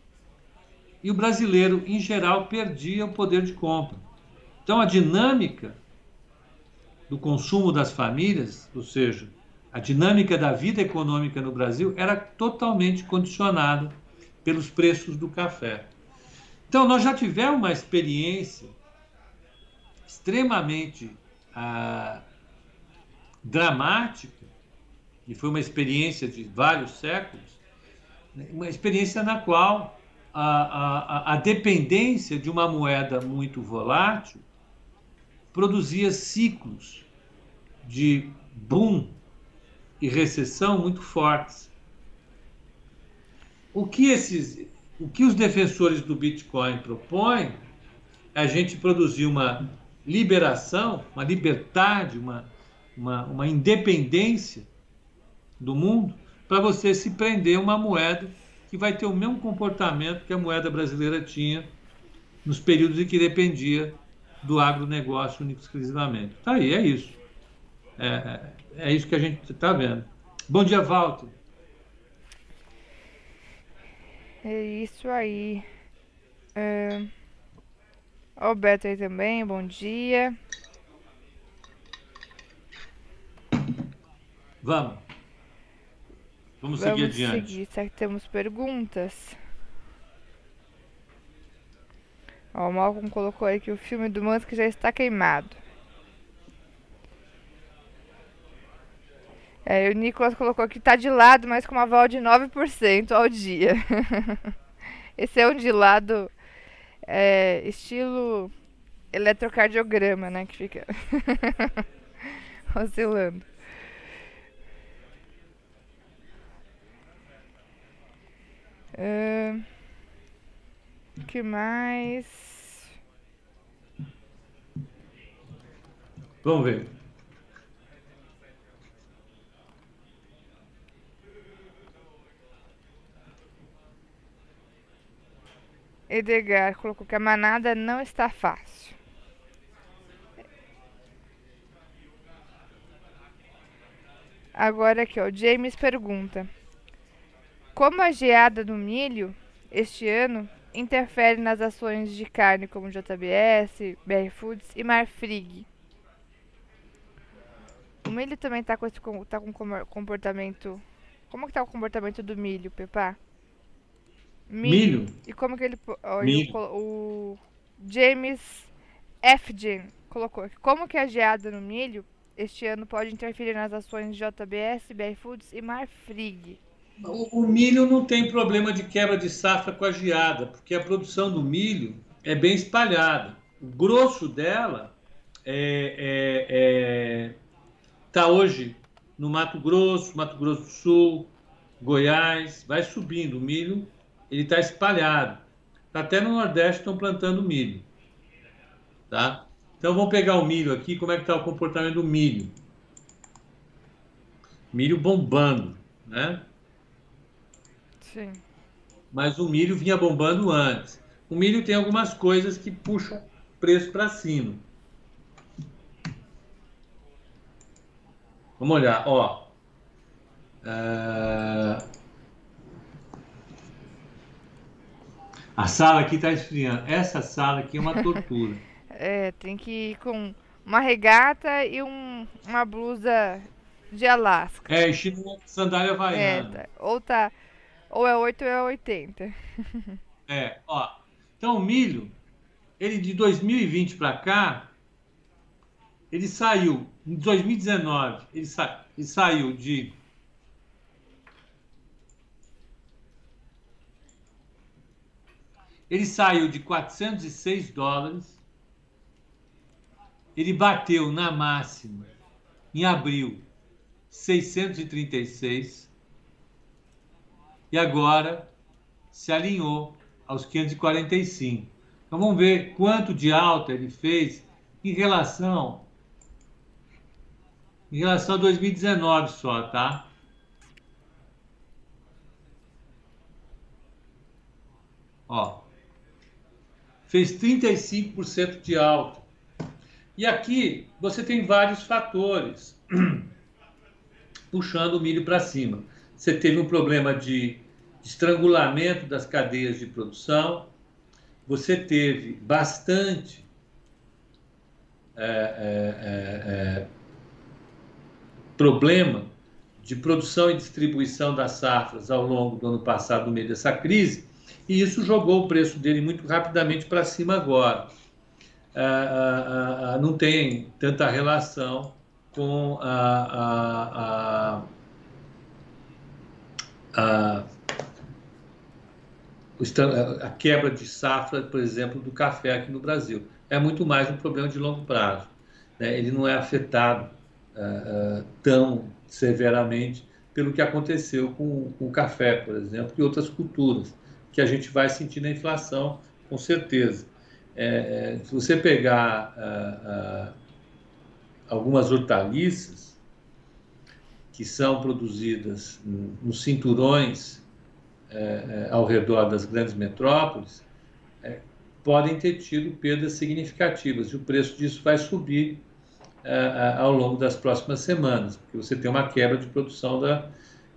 e o brasileiro, em geral, perdia o poder de compra. Então, a dinâmica do consumo das famílias, ou seja, a dinâmica da vida econômica no Brasil, era totalmente condicionada pelos preços do café. Então, nós já tivemos uma experiência extremamente ah, dramática, e foi uma experiência de vários séculos, né, uma experiência na qual a, a, a dependência de uma moeda muito volátil produzia ciclos de boom e recessão muito fortes. O que esses o que os defensores do Bitcoin propõem é a gente produzir uma liberação, uma liberdade, uma, uma, uma independência do mundo para você se prender uma moeda que vai ter o mesmo comportamento que a moeda brasileira tinha nos períodos em que dependia do agronegócio único exclusivamente. Tá aí, é isso. É, é, é isso que a gente está vendo. Bom dia, Walter. É isso aí. É... Ó, o Beto aí também, bom dia. Vamos. Vamos, Vamos seguir adiante. Seguir. Será que temos perguntas? Ó, o Malcolm colocou aí que o filme do Musk já está queimado. É, o Nicolas colocou que tá de lado, mas com uma aval de 9% ao dia. *laughs* Esse é um de lado é, estilo eletrocardiograma, né? Que fica *laughs* oscilando. Uh, que mais? Vamos ver. Edgar colocou que a manada não está fácil. Agora aqui, ó, James pergunta: Como a geada do milho este ano interfere nas ações de carne como JBS, BR Foods e Marfrig? O milho também está com, esse, tá com comportamento. Como que tá o comportamento do milho, Pepa? Milho. E como que ele. Milho. O, James F. colocou aqui. Como que a geada no milho este ano pode interferir nas ações de JBS, BR Foods e Marfrig? O, o milho não tem problema de quebra de safra com a geada, porque a produção do milho é bem espalhada. O grosso dela é, é, é, tá hoje no Mato Grosso, Mato Grosso do Sul, Goiás, vai subindo. O milho ele está espalhado. Até no Nordeste estão plantando milho. Tá? Então vamos pegar o milho aqui, como é que está o comportamento do milho. milho bombando, né? Sim. Mas o milho vinha bombando antes. O milho tem algumas coisas que puxam o preço para cima. Vamos olhar, ó. Uh... A sala aqui está esfriando. Essa sala aqui é uma *laughs* tortura. é, tem que ir com uma regata e um, uma blusa de Alasca. É, chinelo, sandália havaiana. É, tá. ou tá, ou é 8 ou é 80. *laughs* é, ó. Então o milho, ele de 2020 para cá, ele saiu em 2019, ele, sa ele saiu de ele saiu de 406 dólares, ele bateu na máxima em abril 636 e agora se alinhou aos 545. Então vamos ver quanto de alta ele fez em relação em relação a 2019 só, tá? Ó, fez 35% de alta. E aqui você tem vários fatores *clears throat* puxando o milho para cima. Você teve um problema de estrangulamento das cadeias de produção, você teve bastante é, é, é, problema de produção e distribuição das safras ao longo do ano passado, no meio dessa crise, e isso jogou o preço dele muito rapidamente para cima agora. Ah, ah, ah, não tem tanta relação com a, a, a, a, quebra de safra, por exemplo, do café aqui no Brasil. É muito mais um problema de longo prazo. Né? Ele não é afetado uh, tão severamente pelo que aconteceu com, com, o café, por exemplo, e outras culturas, que a gente vai sentir na inflação, com certeza. É, é, se você pegar uh, uh, algumas hortaliças que são produzidas nos cinturões ao redor das grandes metrópoles, podem ter tido perdas significativas e o preço disso vai subir ao longo das próximas semanas, porque você tem uma quebra de produção da.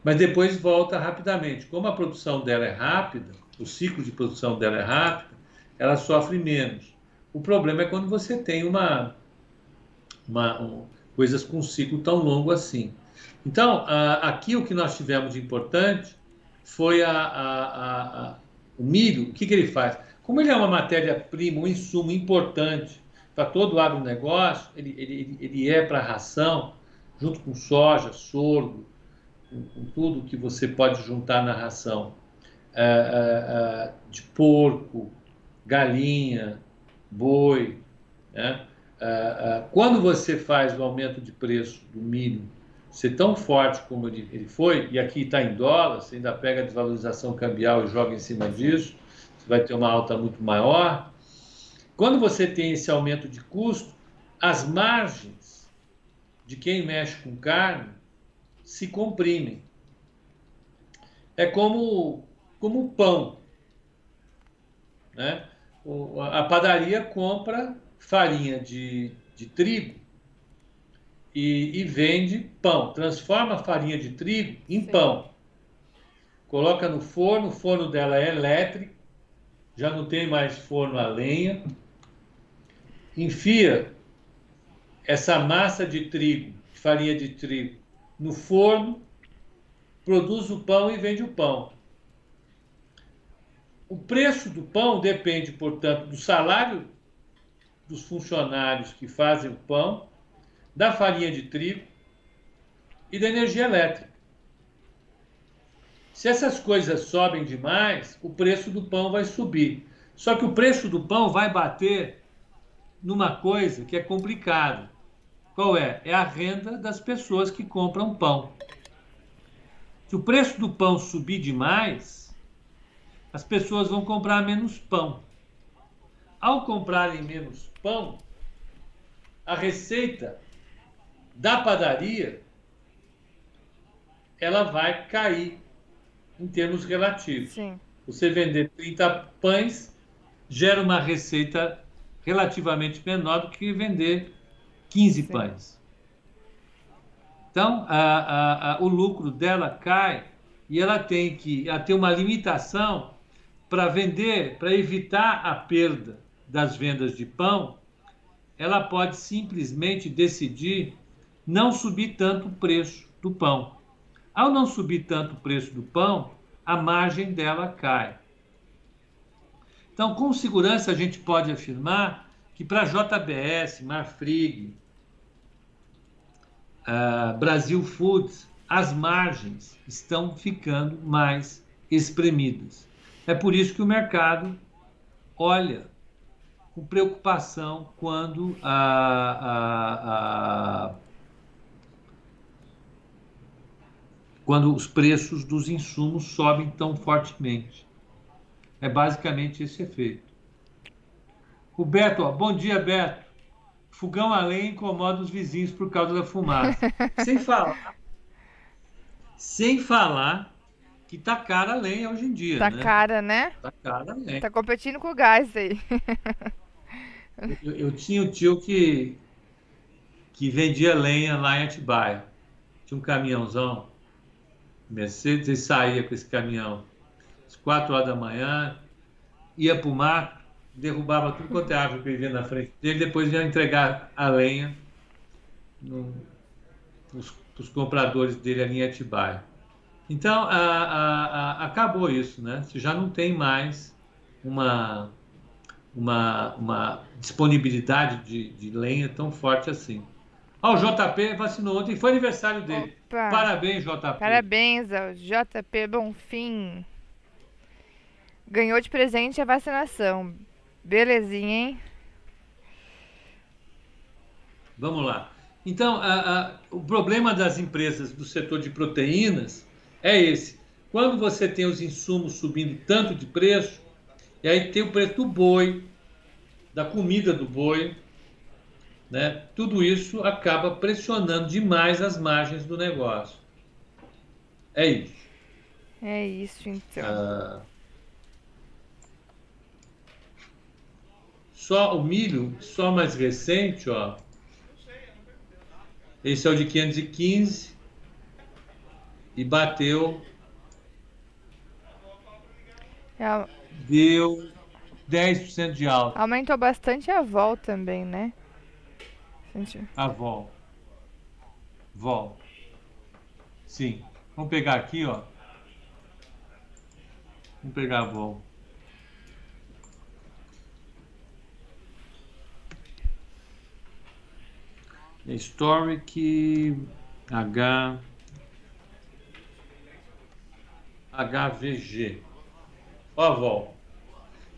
Mas depois volta rapidamente. Como a produção dela é rápida, o ciclo de produção dela é rápido, ela sofre menos. O problema é quando você tem uma, uma um, coisas com ciclo tão longo assim. Então, aqui o que nós tivemos de importante foi a, a, a, o milho. O que, que ele faz? Como ele é uma matéria-prima, um insumo importante para todo o agronegócio, ele, ele, ele é para ração, junto com soja, sorgo, com, com, tudo que você pode juntar na ração, de porco, galinha, boi. Né? Quando você faz o aumento de preço do milho ser tão forte como ele foi, e aqui está em dólar, você ainda pega a desvalorização cambial e joga em cima disso, você vai ter uma alta muito maior, quando você tem esse aumento de custo, as margens de quem mexe com carne se comprimem. É como, como o pão. Né? A padaria compra farinha de, de trigo e, e, vende pão. Transforma a farinha de trigo em Sim. pão. Coloca no forno, o forno dela é elétrico, já não tem mais forno a lenha enfia essa massa de trigo, de farinha de trigo, no forno, produz o pão e vende o pão. O preço do pão depende, portanto, do salário dos funcionários que fazem o pão, da farinha de trigo e da energia elétrica. Se essas coisas sobem demais, o preço do pão vai subir. Só que o preço do pão vai bater numa coisa que é complicada. Qual é? É a renda das pessoas que compram pão. Se o preço do pão subir demais, as pessoas vão comprar menos pão. Ao comprarem menos pão, a receita da padaria ela vai cair em termos relativos. Sim. Você vender 30 pães gera uma receita relativamente menor do que vender 15 Sim. pães. Então, a, a, a, o lucro dela cai e ela tem que ela tem uma limitação para vender, para evitar a perda das vendas de pão, ela pode simplesmente decidir não subir tanto o preço do pão. Ao não subir tanto o preço do pão, a margem dela cai. Então, com segurança, a gente pode afirmar que para JBS, Marfrig, uh, Brasil Foods, as margens estão ficando mais espremidas. É por isso que o mercado olha com preocupação quando a, a, a quando os preços dos insumos sobem tão fortemente. É basicamente esse efeito. O Beto, ó, bom dia, Beto. Fogão a lenha incomoda os vizinhos por causa da fumaça. *laughs* sem falar. Sem falar que tá cara a lenha hoje em dia. Tá né? cara, né? Tá cara a lenha. Tá competindo com o gás aí. eu, eu, tinha um tio que, que vendia lenha lá em Atibaia. Tinha um caminhãozão Mercedes e saía com esse caminhão às quatro horas da manhã, ia para o mato, derrubava tudo quanto é árvore que ele via na frente dele, depois ia entregar a lenha para os compradores dele ali em Atibaia. Então, a, a, a, acabou isso, né? Você já não tem mais uma, uma, uma disponibilidade de, de lenha tão forte assim. Ó, o JP vacinou ontem, foi aniversário dele. Opa. Parabéns, JP. Parabéns ao JP Bonfim. Ganhou de presente a vacinação. Belezinha, hein? Vamos lá. Então, a, a, o problema das empresas do setor de proteínas é esse. Quando você tem os insumos subindo tanto de preço, e aí tem o preço do boi, da comida do boi, né? Tudo isso acaba pressionando demais as margens do negócio. É isso. É isso, então. Ah, só o milho, só mais recente, ó. Esse é o de 515 e bateu. É, deu 10% de alta. Aumentou bastante a vol também, né? A vol. Vol. Sim. Vamos pegar aqui, ó. Vamos pegar a vol. Historic H HVG. Ó a vol.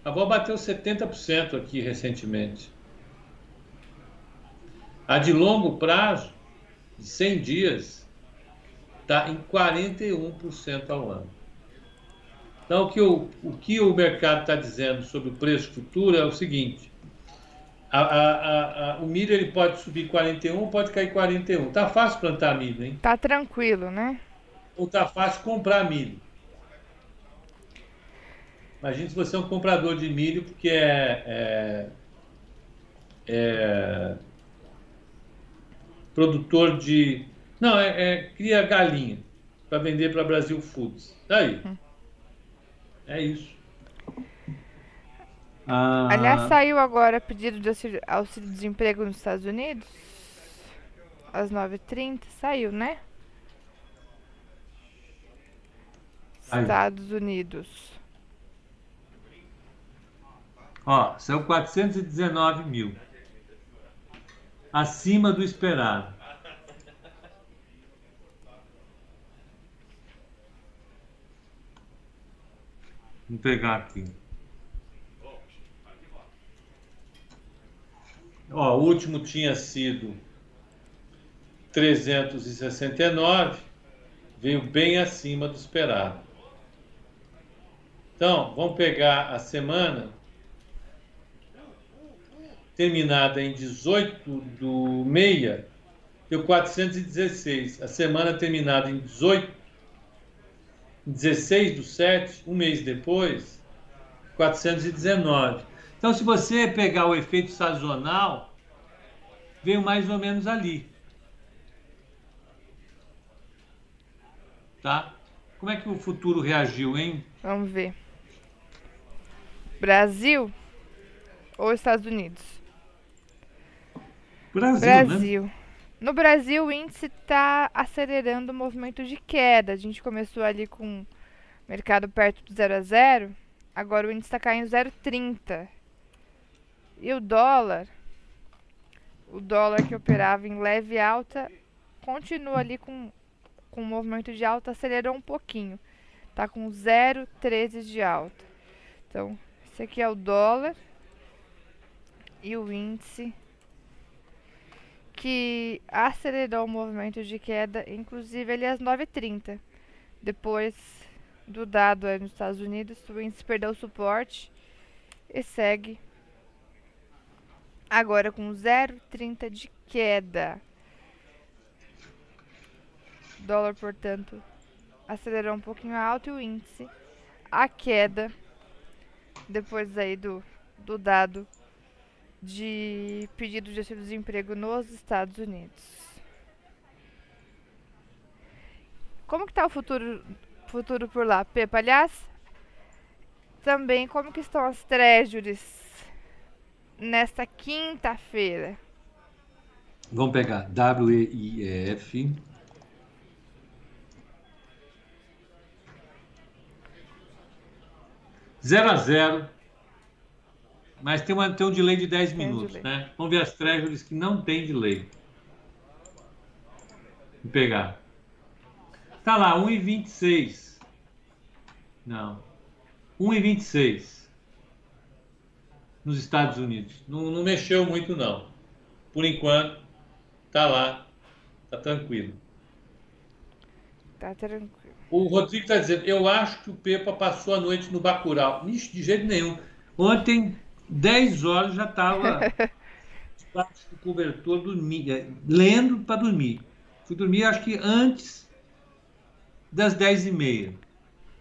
A vol bateu 70% aqui recentemente. A de longo prazo, de 100 dias, está em 41% ao ano. Então, o que o, o, que o mercado está dizendo sobre o preço futuro é o seguinte: a, a, a, o milho ele pode subir 41, pode cair 41. Tá fácil plantar milho, hein? Tá tranquilo, né? Ou tá fácil comprar milho? Imagina se você é um comprador de milho porque é, é, é produtor de. Não, é, é cria galinha para vender para Brasil Foods. Daí. Tá uhum. É isso. Ah... Aliás, saiu agora pedido de auxílio-desemprego nos Estados Unidos? Às 9h30, saiu, né? Saiu. Estados Unidos. Ó, são 419 mil acima do esperado. Vamos pegar aqui. Ó, o último tinha sido 369, veio bem acima do esperado. Então, vamos pegar a semana terminada em 18 do meia, deu 416. A semana terminada em 18 16 do 7, um mês depois, 419. Então, se você pegar o efeito sazonal, veio mais ou menos ali. Tá? Como é que o futuro reagiu, hein? Vamos ver. Brasil ou Estados Unidos? Brasil, Brasil. né? No Brasil, o índice está acelerando o movimento de queda. A gente começou ali com o mercado perto do 0 a 0, agora o índice está caindo 0,30. E o dólar, o dólar que operava em leve alta, continua ali com, com movimento de alta, acelerou um pouquinho. Está com 0,13 de alta. Então, esse aqui é o dólar e o índice que acelerou o movimento de queda, inclusive ele às 9h30. Depois do dado nos Estados Unidos, o índice perdeu o suporte e segue agora com 0,30 de queda. Dólar, portanto, acelerou um pouquinho alto e o índice a queda depois aí do, do dado de pedido de auxílio-desemprego nos Estados Unidos. Como que está o futuro, futuro por lá, Pepa? Aliás, também como que estão as treasuries nesta quinta-feira? Vamos pegar WEIF. Zero a zero. Mas tem, uma, tem um delay de 10 Tem um minutos, delay. né? Vamos ver as treasuries que não tem delay. Vou pegar. Tá lá, 1,26. Não. 1,26. Nos Estados Unidos. Não, não mexeu muito, não. Por enquanto, tá lá. Tá tranquilo. Tá tranquilo. O Rodrigo está dizendo, eu acho que o Pepa passou a noite no Bacurau. Ixi, de jeito nenhum. Ontem, 10 horas, já estava *laughs* debaixo do cobertor, dormindo, eh, lendo para dormir. Fui dormir, acho que antes das 10 e meia.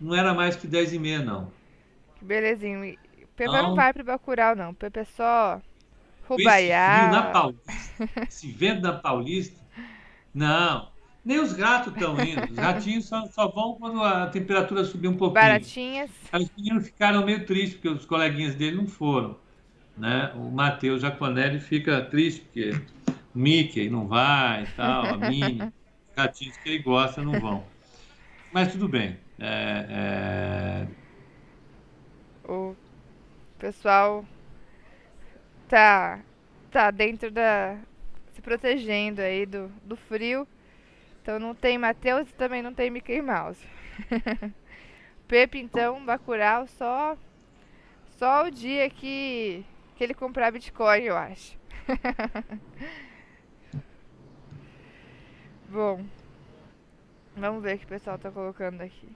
Não era mais que 10 e meia, não. Que belezinho. E o Pepa não Não. vai pro Bacurau, não. O Pepa é só Com esse frio na Rubaiá. Paulista, *laughs* esse vento da Paulista, não. Nem os gatos estão indo. Os gatinhos só, só vão quando a temperatura subir um pouquinho. Baratinhas. Aí os meninos ficaram meio tristes, porque os coleguinhas dele não foram. Né? O Matheus Jaconelli fica triste, porque o Mickey não vai e tal, a Minnie, os gatinhos que ele gosta não vão. Mas tudo bem. É, O pessoal tá, tá dentro da. se protegendo aí do, do frio. Então não tem Matheus e também não tem Mickey Mouse. *laughs* Pepe, então, Bacurau, só. Só o dia que, que ele comprar Bitcoin, eu acho. *laughs* Bom, vamos ver o que o pessoal tá colocando aqui.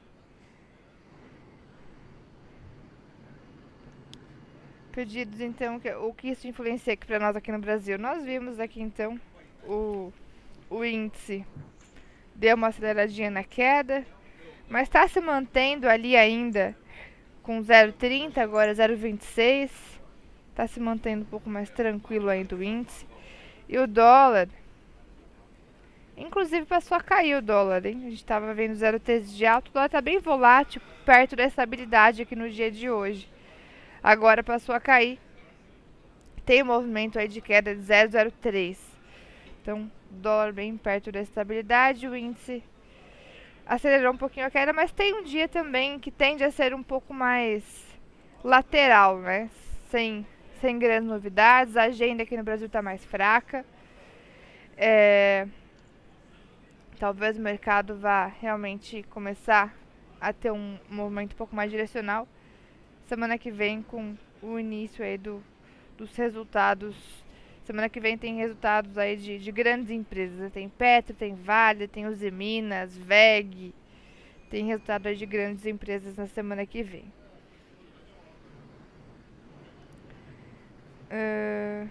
Pedidos, então, que- o que isso influencia aqui para nós aqui no Brasil? Nós vimos aqui, então, o, o índice deu uma aceleradinha na queda, mas está se mantendo ali ainda com 0,30, agora 0,26. Está se mantendo um pouco mais tranquilo ainda o índice. E o dólar, inclusive passou a cair o dólar, hein? A gente estava vendo 0,13 de alto, o dólar está bem volátil, perto da estabilidade aqui no dia de hoje agora passou a cair. Tem um movimento aí de queda de 0,03. Então, dólar bem perto da estabilidade, o índice acelerou um pouquinho a queda, mas tem um dia também que tende a ser um pouco mais lateral, né? Sem, sem grandes novidades, a agenda aqui no Brasil está mais fraca. É, talvez o mercado vá realmente começar a ter um movimento um pouco mais direcional semana que vem com o início aí do, dos resultados. Semana que vem tem resultados aí de, de grandes empresas. né? Tem Petro, tem Vale, tem Uzi Minas, VEG. Tem resultado aí de grandes empresas na semana que vem. Ah,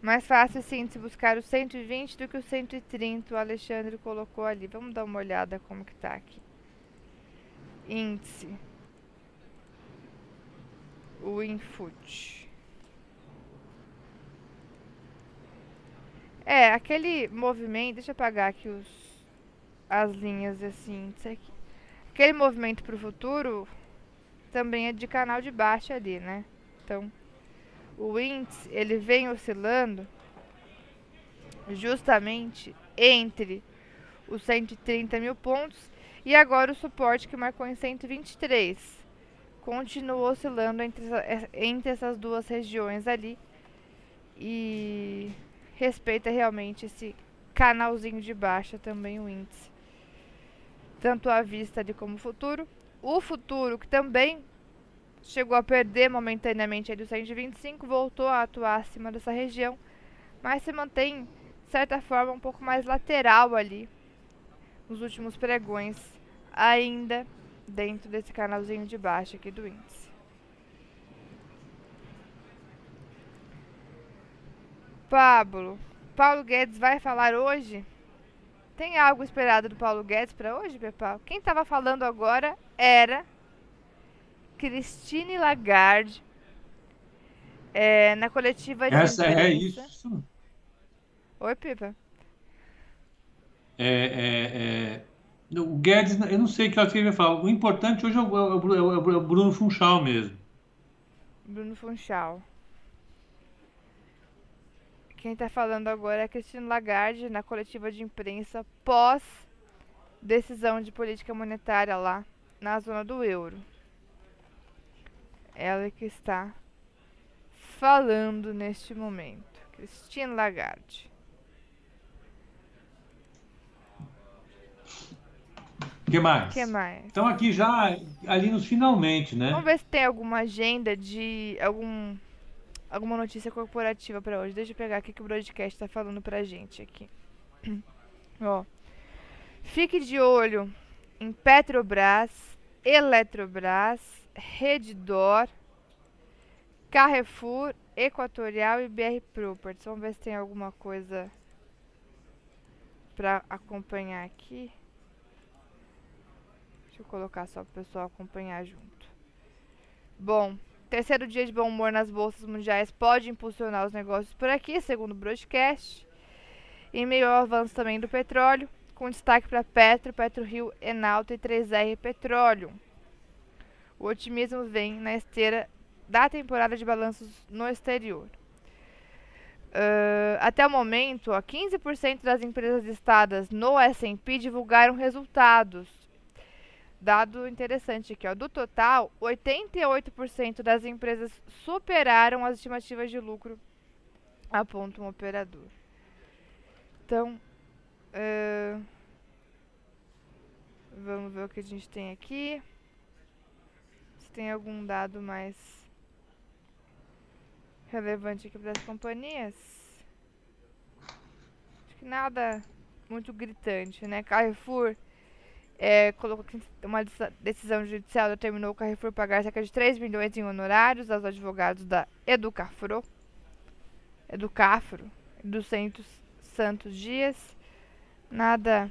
mais fácil sim de se buscar o 120 do que o 130 o Alexandre colocou ali. Vamos dar uma olhada como que tá aqui. índice. O Infut. É, aquele movimento, deixa eu apagar aqui os, as linhas desse índice aqui. Aquele movimento para o futuro também é de canal de baixa ali, né? Então, o índice, ele vem oscilando justamente entre os 130 mil pontos e agora o suporte que marcou em 123. Continua oscilando entre, entre essas duas regiões ali e respeita realmente esse canalzinho de baixa também o índice. Tanto à vista ali como futuro. O futuro que também chegou a perder momentaneamente ali o 125, voltou a atuar acima dessa região, mas se mantém de certa forma um pouco mais lateral ali nos últimos pregões, ainda dentro desse canalzinho de baixo aqui do índice. Pablo, Paulo Guedes vai falar hoje? Tem algo esperado do Paulo Guedes para hoje, Pepal? Quem estava falando agora era Christine Lagarde é, na coletiva de Essa é imprensa. é isso. Oi, Pipa. É, é, é, o Guedes, eu não sei o que ele vai falar. O importante hoje é o, é o, é o Bruno Funchal mesmo. Bruno Funchal. Quem está falando agora é Cristina Lagarde na coletiva de imprensa pós decisão de política monetária lá na zona do euro. Ela que está falando neste momento. Cristina Lagarde. O que mais? que mais? Estão aqui já ali nos finalmente, né? Vamos ver se tem alguma agenda de algum alguma notícia corporativa para hoje. Deixa eu pegar aqui que o broadcast está falando pra gente aqui. *clears throat* Ó. Fique de olho em Petrobras, Eletrobras, Redditor, Carrefour, Equatorial e BR Properties. Vamos ver se tem alguma coisa para acompanhar aqui. Deixa eu colocar só para o pessoal acompanhar junto. Bom, terceiro dia de bom humor nas bolsas mundiais pode impulsionar os negócios por aqui, segundo o broadcast. Em meio ao avanço também do petróleo, com destaque para Petro, PetroRio, Enalta e 3R Petróleo. O otimismo vem na esteira da temporada de balanços no exterior. Uh, até o momento, ó, 15% das empresas listadas no S&P divulgaram resultados Dado interessante aqui, ó. Do total, 88% das empresas superaram as estimativas de lucro, aponta um operador. Então, uh, vamos ver o que a gente tem aqui. Se tem algum dado mais relevante aqui para as companhias. Acho que nada muito gritante, né? Carrefour é, colocou que uma decisão judicial determinou o Carrefour pagar cerca de 3 milhões em honorários aos advogados da Educafro, Educafro, dos Centros Santos Dias. Nada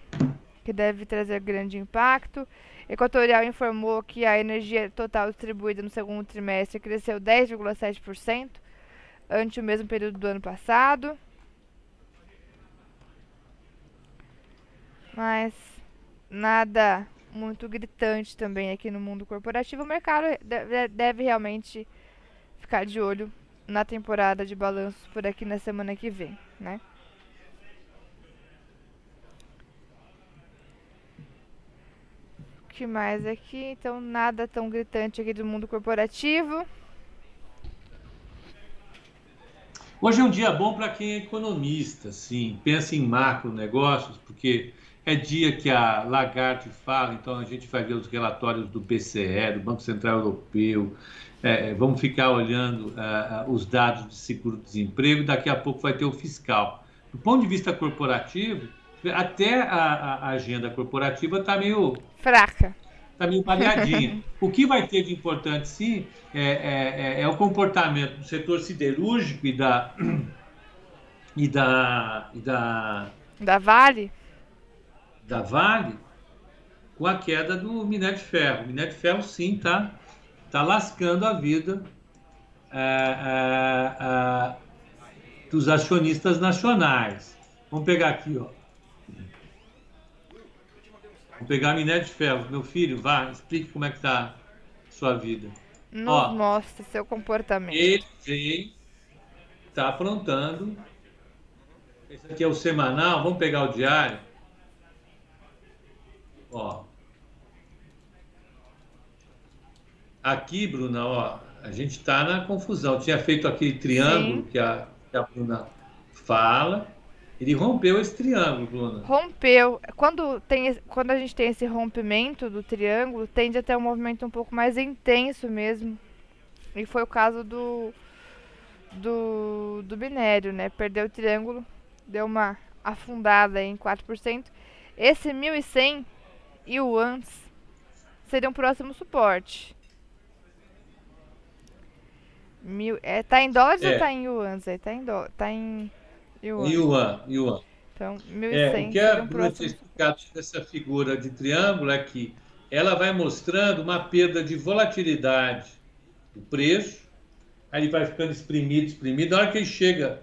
que deve trazer grande impacto. Equatorial informou que a energia total distribuída no segundo trimestre cresceu 10,7% ante o mesmo período do ano passado. Mas nada muito gritante também aqui no mundo corporativo. O mercado deve, realmente ficar de olho na temporada de balanços por aqui na semana que vem, né? O que mais aqui? Então, nada tão gritante aqui do mundo corporativo. Hoje é um dia bom para quem é economista, sim, pensa em macro negócios, porque é dia que a Lagarde fala, então a gente vai ver os relatórios do BCE, do Banco Central Europeu, é, é, vamos ficar olhando uh, os dados de seguro-desemprego, daqui a pouco vai ter o fiscal. Do ponto de vista corporativo, até a, a agenda corporativa está meio... Fraca. Está meio palhadinha. *laughs* o que vai ter de importante, sim, é, é, é, é o comportamento do setor siderúrgico e da... *clears throat* E da, e da da Vale? Da Vale, com a queda do minério de ferro. O minério de ferro, sim, está tá lascando a vida é, é, é, dos acionistas nacionais. Vamos pegar aqui, ó. Vamos pegar minério de ferro. Meu filho, vá, explique como é que a sua vida. Nos ó, mostre seu comportamento. Ele vem, está aprontando. Esse aqui é o semanal. Vamos pegar o diário. Ó. Aqui, Bruna, ó, a gente está na confusão. Tinha feito aquele triângulo que a, que a Bruna fala. Ele rompeu esse triângulo, Bruna. Rompeu. Quando, tem, quando a gente tem esse rompimento do triângulo, tende a ter um movimento um pouco mais intenso mesmo. E foi o caso do, do, do minério, né? Perdeu o triângulo, deu uma afundada em 4%. Esse 1.100 yuans seria um próximo suporte. Mil, é, tá em dólares é. ou tá em yuans? É, tá em, do, tá em yuan. Yuan, yuan. Então, 1.100 é, o que explicado dessa figura de triângulo é que ela vai mostrando uma perda de volatilidade do preço, aí ele vai ficando espremido, espremido. Na hora que ele chega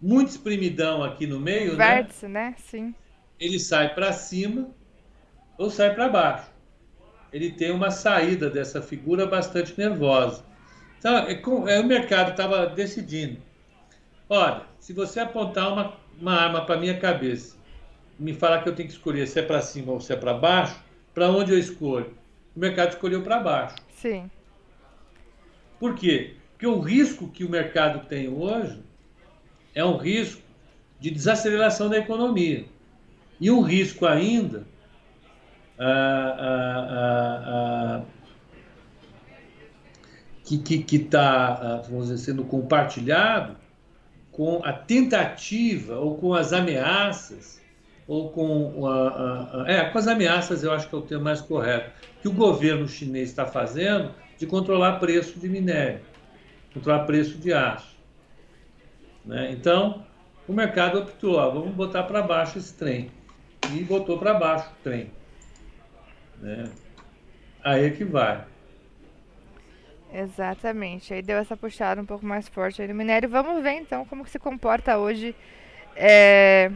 muito espremidão aqui no meio, né? Vértice, né? né? Sim. Ele sai para cima ou sai para baixo. Ele tem uma saída dessa figura bastante nervosa. Então, é, é, o mercado estava decidindo. Olha, se você apontar uma, uma arma para minha cabeça, me falar que eu tenho que escolher se é para cima ou se é para baixo, para onde eu escolho? O mercado escolheu para baixo. Sim. Por quê? Porque o risco que o mercado tem hoje é um risco de desaceleração da economia. E um risco ainda ah, ah, ah, que está, sendo compartilhado com a tentativa ou com as ameaças, ou com, é, com as ameaças, eu acho que é o termo mais correto, que o governo chinês está fazendo de controlar preço de minério, controlar preço de aço. Né? Então, o mercado optou, ó, vamos botar para baixo esse trem. E botou para baixo o trem. Né? Aí é que vai. Exatamente. Aí deu essa puxada um pouco mais forte aí no minério. Vamos ver então como que se comporta hoje é,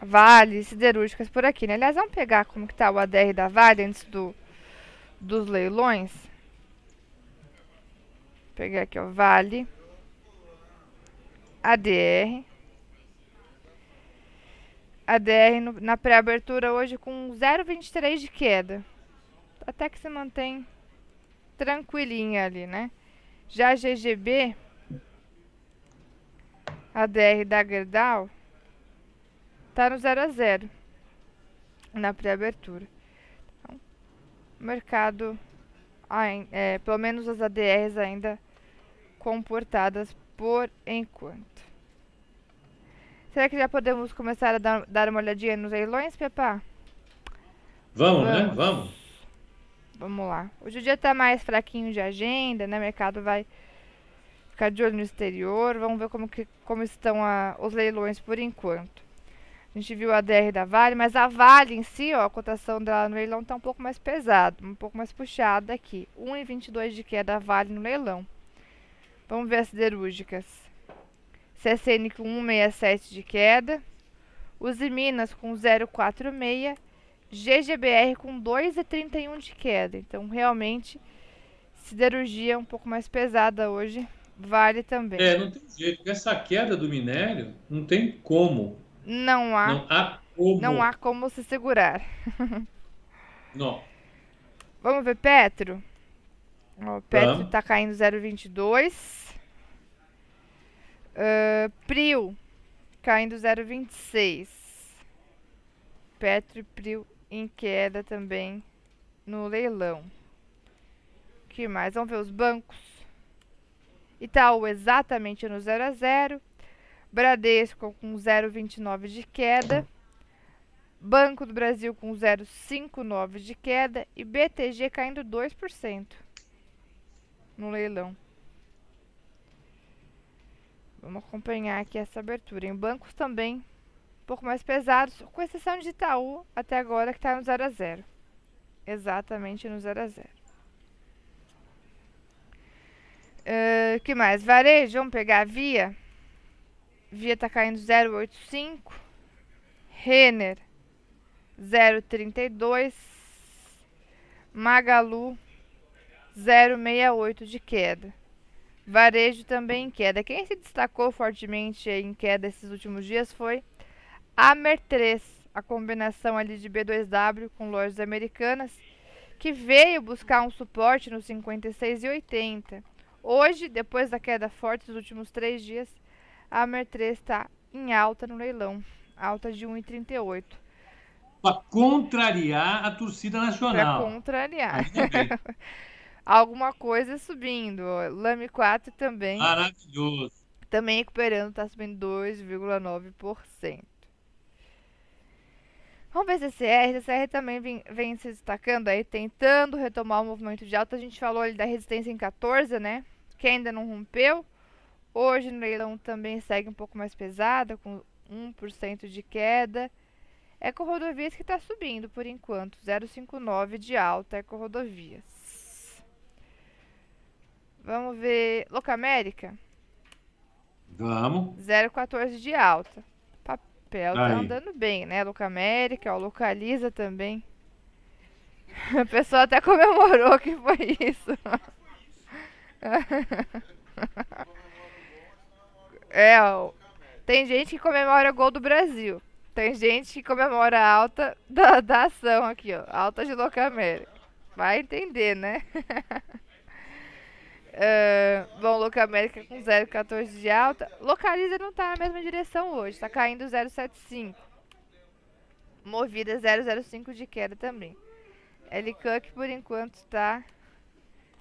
Vale, siderúrgicas por aqui, né? Aliás, vamos pegar como que tá o ADR da Vale antes do, dos leilões. Pegar aqui, ó, Vale, ADR. ADR no, na pré-abertura hoje com 0,23 de queda. Até que se mantém tranquilinha ali, né? Já a GGB, a DR da Gerdau, tá no 0 a 0 na pré-abertura. Então, mercado, é, pelo menos as ADRs ainda comportadas por enquanto. Será que já podemos começar a dar, dar uma olhadinha nos leilões, Pepa? Vamos, né? Vamos. né? Vamos. Vamos lá. Hoje o dia tá mais fraquinho de agenda, né? O mercado vai ficar de olho no exterior. Vamos ver como, que, como estão a, os leilões por enquanto. A gente viu a DR da Vale, mas a Vale em si, ó, a cotação dela no leilão tá um pouco mais pesada, um pouco mais puxada aqui. 1,22 de queda a Vale no leilão. Vamos ver as siderúrgicas. CSN com 1,67 de queda. Os Minas com 0,46 GGBR com 2,31 de queda. Então, realmente, siderurgia um pouco mais pesada hoje vale também. É, não tem jeito. Essa queda do minério não tem como. Não há. Não há como. Não há como se segurar. *laughs* não. Vamos ver Petro. O Petro está caindo 0,22. Uh, Prio caindo 0,26. Petro e Prio em queda também no leilão. que mais? Vamos ver os bancos. Itaú exatamente no 0 a 0. Bradesco com 0,29 de queda. Banco do Brasil com 0,59 de queda e BTG caindo 2% no leilão. Vamos acompanhar aqui essa abertura. Em bancos também um pouco mais pesados, com exceção de Itaú, até agora que está no 0 a 0. Exatamente no 0 a 0. Uh, que mais? Varejo, vamos pegar a Via. Via tá caindo 0,85. Renner 0,32. Magalu 0,68 de queda. Varejo também em queda. Quem se destacou fortemente em queda esses últimos dias foi a Mer3, a combinação ali de B2W com lojas americanas, que veio buscar um suporte no 56,80. Hoje, depois da queda forte dos últimos três dias, a Mer3 está em alta no leilão, alta de 1,38. Para contrariar a torcida nacional. Para contrariar. *laughs* Alguma coisa subindo. Lame 4 também. Maravilhoso. Também recuperando, está subindo 2,9%. Vamos ver CCR. CCR também vem, vem, se destacando aí, tentando retomar o movimento de alta. A gente falou ali da resistência em 14, né? Que ainda não rompeu. Hoje no leilão também segue um pouco mais pesada, com 1% de queda. Eco Rodovias que está subindo por enquanto, 0,59 de alta Eco Rodovias. Vamos ver Locamérica. Vamos. 0,14 de alta. Papel tá andando bem, né? Locamérica, ó, Localiza também. *laughs* A pessoa até comemorou que foi isso. *laughs* É, ó, tem gente que comemora gol do Brasil. Tem gente que comemora a alta da, da ação aqui, ó. Alta de Locamérica. Vai entender, né? *laughs* uh, bom, Locamérica com 0,14 de alta. Localiza não tá na mesma direção hoje. Tá caindo 0,75. Movida 0,05 de queda também. L-Cook, por enquanto, tá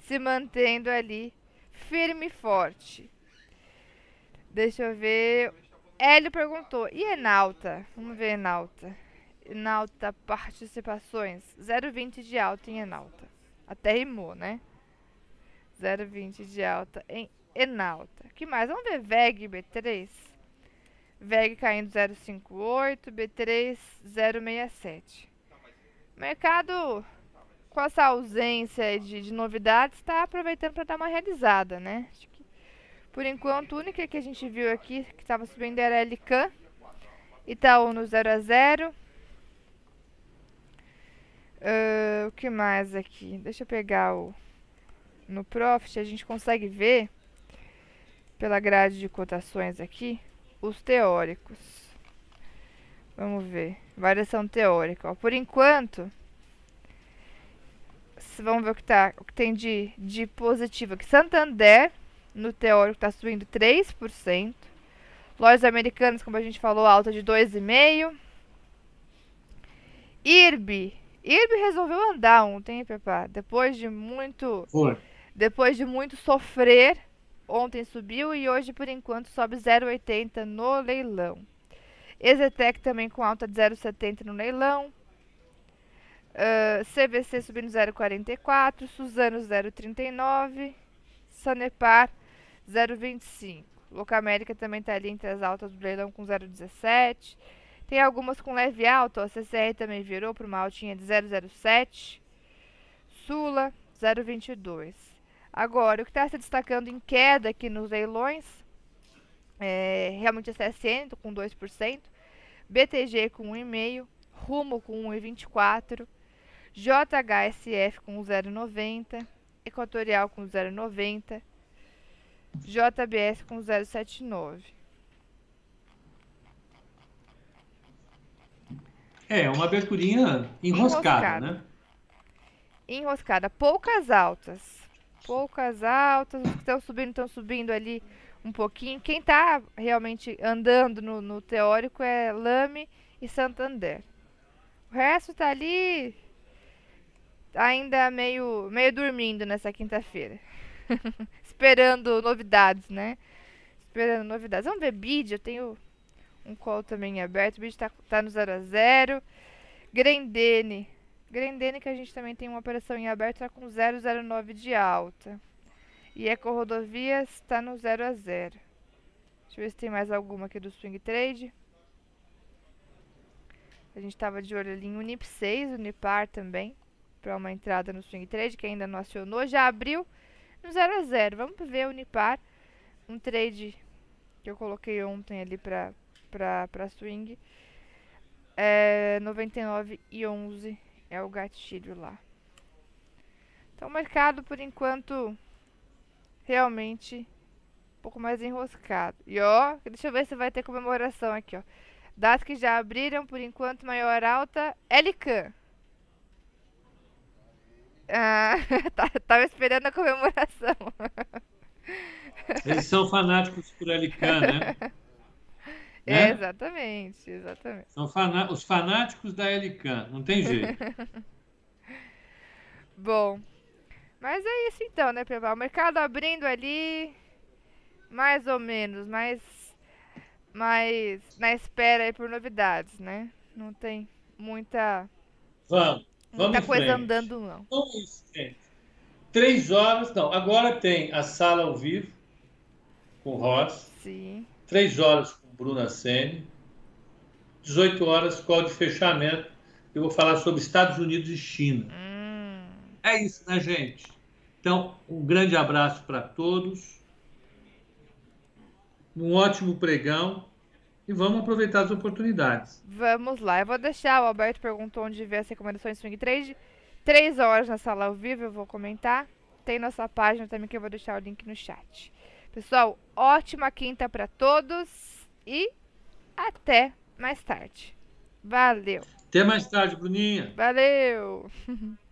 se mantendo ali firme e forte. Deixa eu ver. Hélio perguntou. E Enalta? Vamos ver Enalta. Enalta participações. 0,20 de alta em Enalta. Até rimou, né? 0,20 de alta em Enalta. que mais? Vamos ver VEG B3. VEG caindo 0,58. B3 0,67. Mercado com essa ausência de, de novidades está aproveitando para dar uma realizada, né? Acho por enquanto, a única que a gente viu aqui que estava subindo era a LCAN. Itaú no 0 a 0 uh, O que mais aqui? Deixa eu pegar o... No Profit, a gente consegue ver, pela grade de cotações aqui, os teóricos. Vamos ver. Variação teórica. Ó. Por enquanto, vamos ver o que, tá, o que tem de, de positivo aqui. Santander no teórico está subindo 3%. Lojas americanas, como a gente falou, alta de 2,5%. IRB. IRB resolveu andar ontem, Pepa. Depois de muito. Foi. Depois de muito sofrer, ontem subiu e hoje, por enquanto, sobe 0,80 no leilão. Exetec também com alta de 0,70 no leilão. Uh, ah, CVC subindo 0,44. Suzano 0,39. Sanepar 0,25. Locamérica também está ali entre as altas do leilão com 0,17. Tem algumas com leve alta, a CCR também virou para uma altinha de 0,07. Sula, 0,22. Agora, o que está se destacando em queda aqui nos leilões é realmente a CSN com 2%, BTG com 1,5%, Rumo com 1,24%, JHSF com 0,90%, Equatorial com 0,90%, JBS com 079. É, uma aberturinha enroscada, enroscada, né? Enroscada. Poucas altas. Poucas altas. Os que estão subindo, estão subindo ali um pouquinho. Quem está realmente andando no, no, teórico é Lame e Santander. O resto está ali ainda meio, meio dormindo nessa quinta-feira. *laughs* Esperando novidades, né? Esperando novidades. Vamos ver bid, eu tenho um call também aberto. O bid tá, tá no 0 a 0 Grendene. Grendene que a gente também tem uma operação em aberto, tá com 009 de alta. E Eco Rodovias está no 0 a 0 Deixa eu ver se tem mais alguma aqui do Swing Trade. A gente estava de olho ali em Unip 6, Unipar também, para uma entrada no swing trade, que ainda não acionou. Já abriu no 0 a 0 Vamos ver Unipar, um trade que eu coloquei ontem ali para swing. É 99 e 11 é o gatilho lá. Então o mercado por enquanto realmente um pouco mais enroscado. E ó, deixa eu ver se vai ter comemoração aqui, ó. Dados que já abriram, por enquanto, maior alta, LCAN. Ah, *laughs* tá, tava esperando a comemoração. Eles são fanáticos por LCAN, né? *laughs* É, exatamente, exatamente. São os fanáticos da LCAN, não tem jeito. *laughs* Bom, mas é isso então, né, Pebal? O mercado abrindo ali, mais ou menos, mas mas na espera aí por novidades, né? Não tem muita. Vamos. vamos muita coisa frente. andando, não. Então é isso, gente. Três horas, não. Agora tem a sala ao vivo com Ross. Sim. Três horas Bruna Sene. 18 horas, call de fechamento. Eu vou falar sobre Estados Unidos e China. Hum. É isso, né, gente? Então, um grande abraço para todos um ótimo pregão e vamos aproveitar as oportunidades. Vamos lá, eu vou deixar, o Alberto perguntou onde vê as recomendações Swing Trade. Três horas na sala ao vivo, eu vou comentar. Tem nossa página também que eu vou deixar o link no chat. Pessoal, ótima quinta para todos e até mais tarde. Valeu. Até mais tarde, Bruninha. Valeu. *laughs*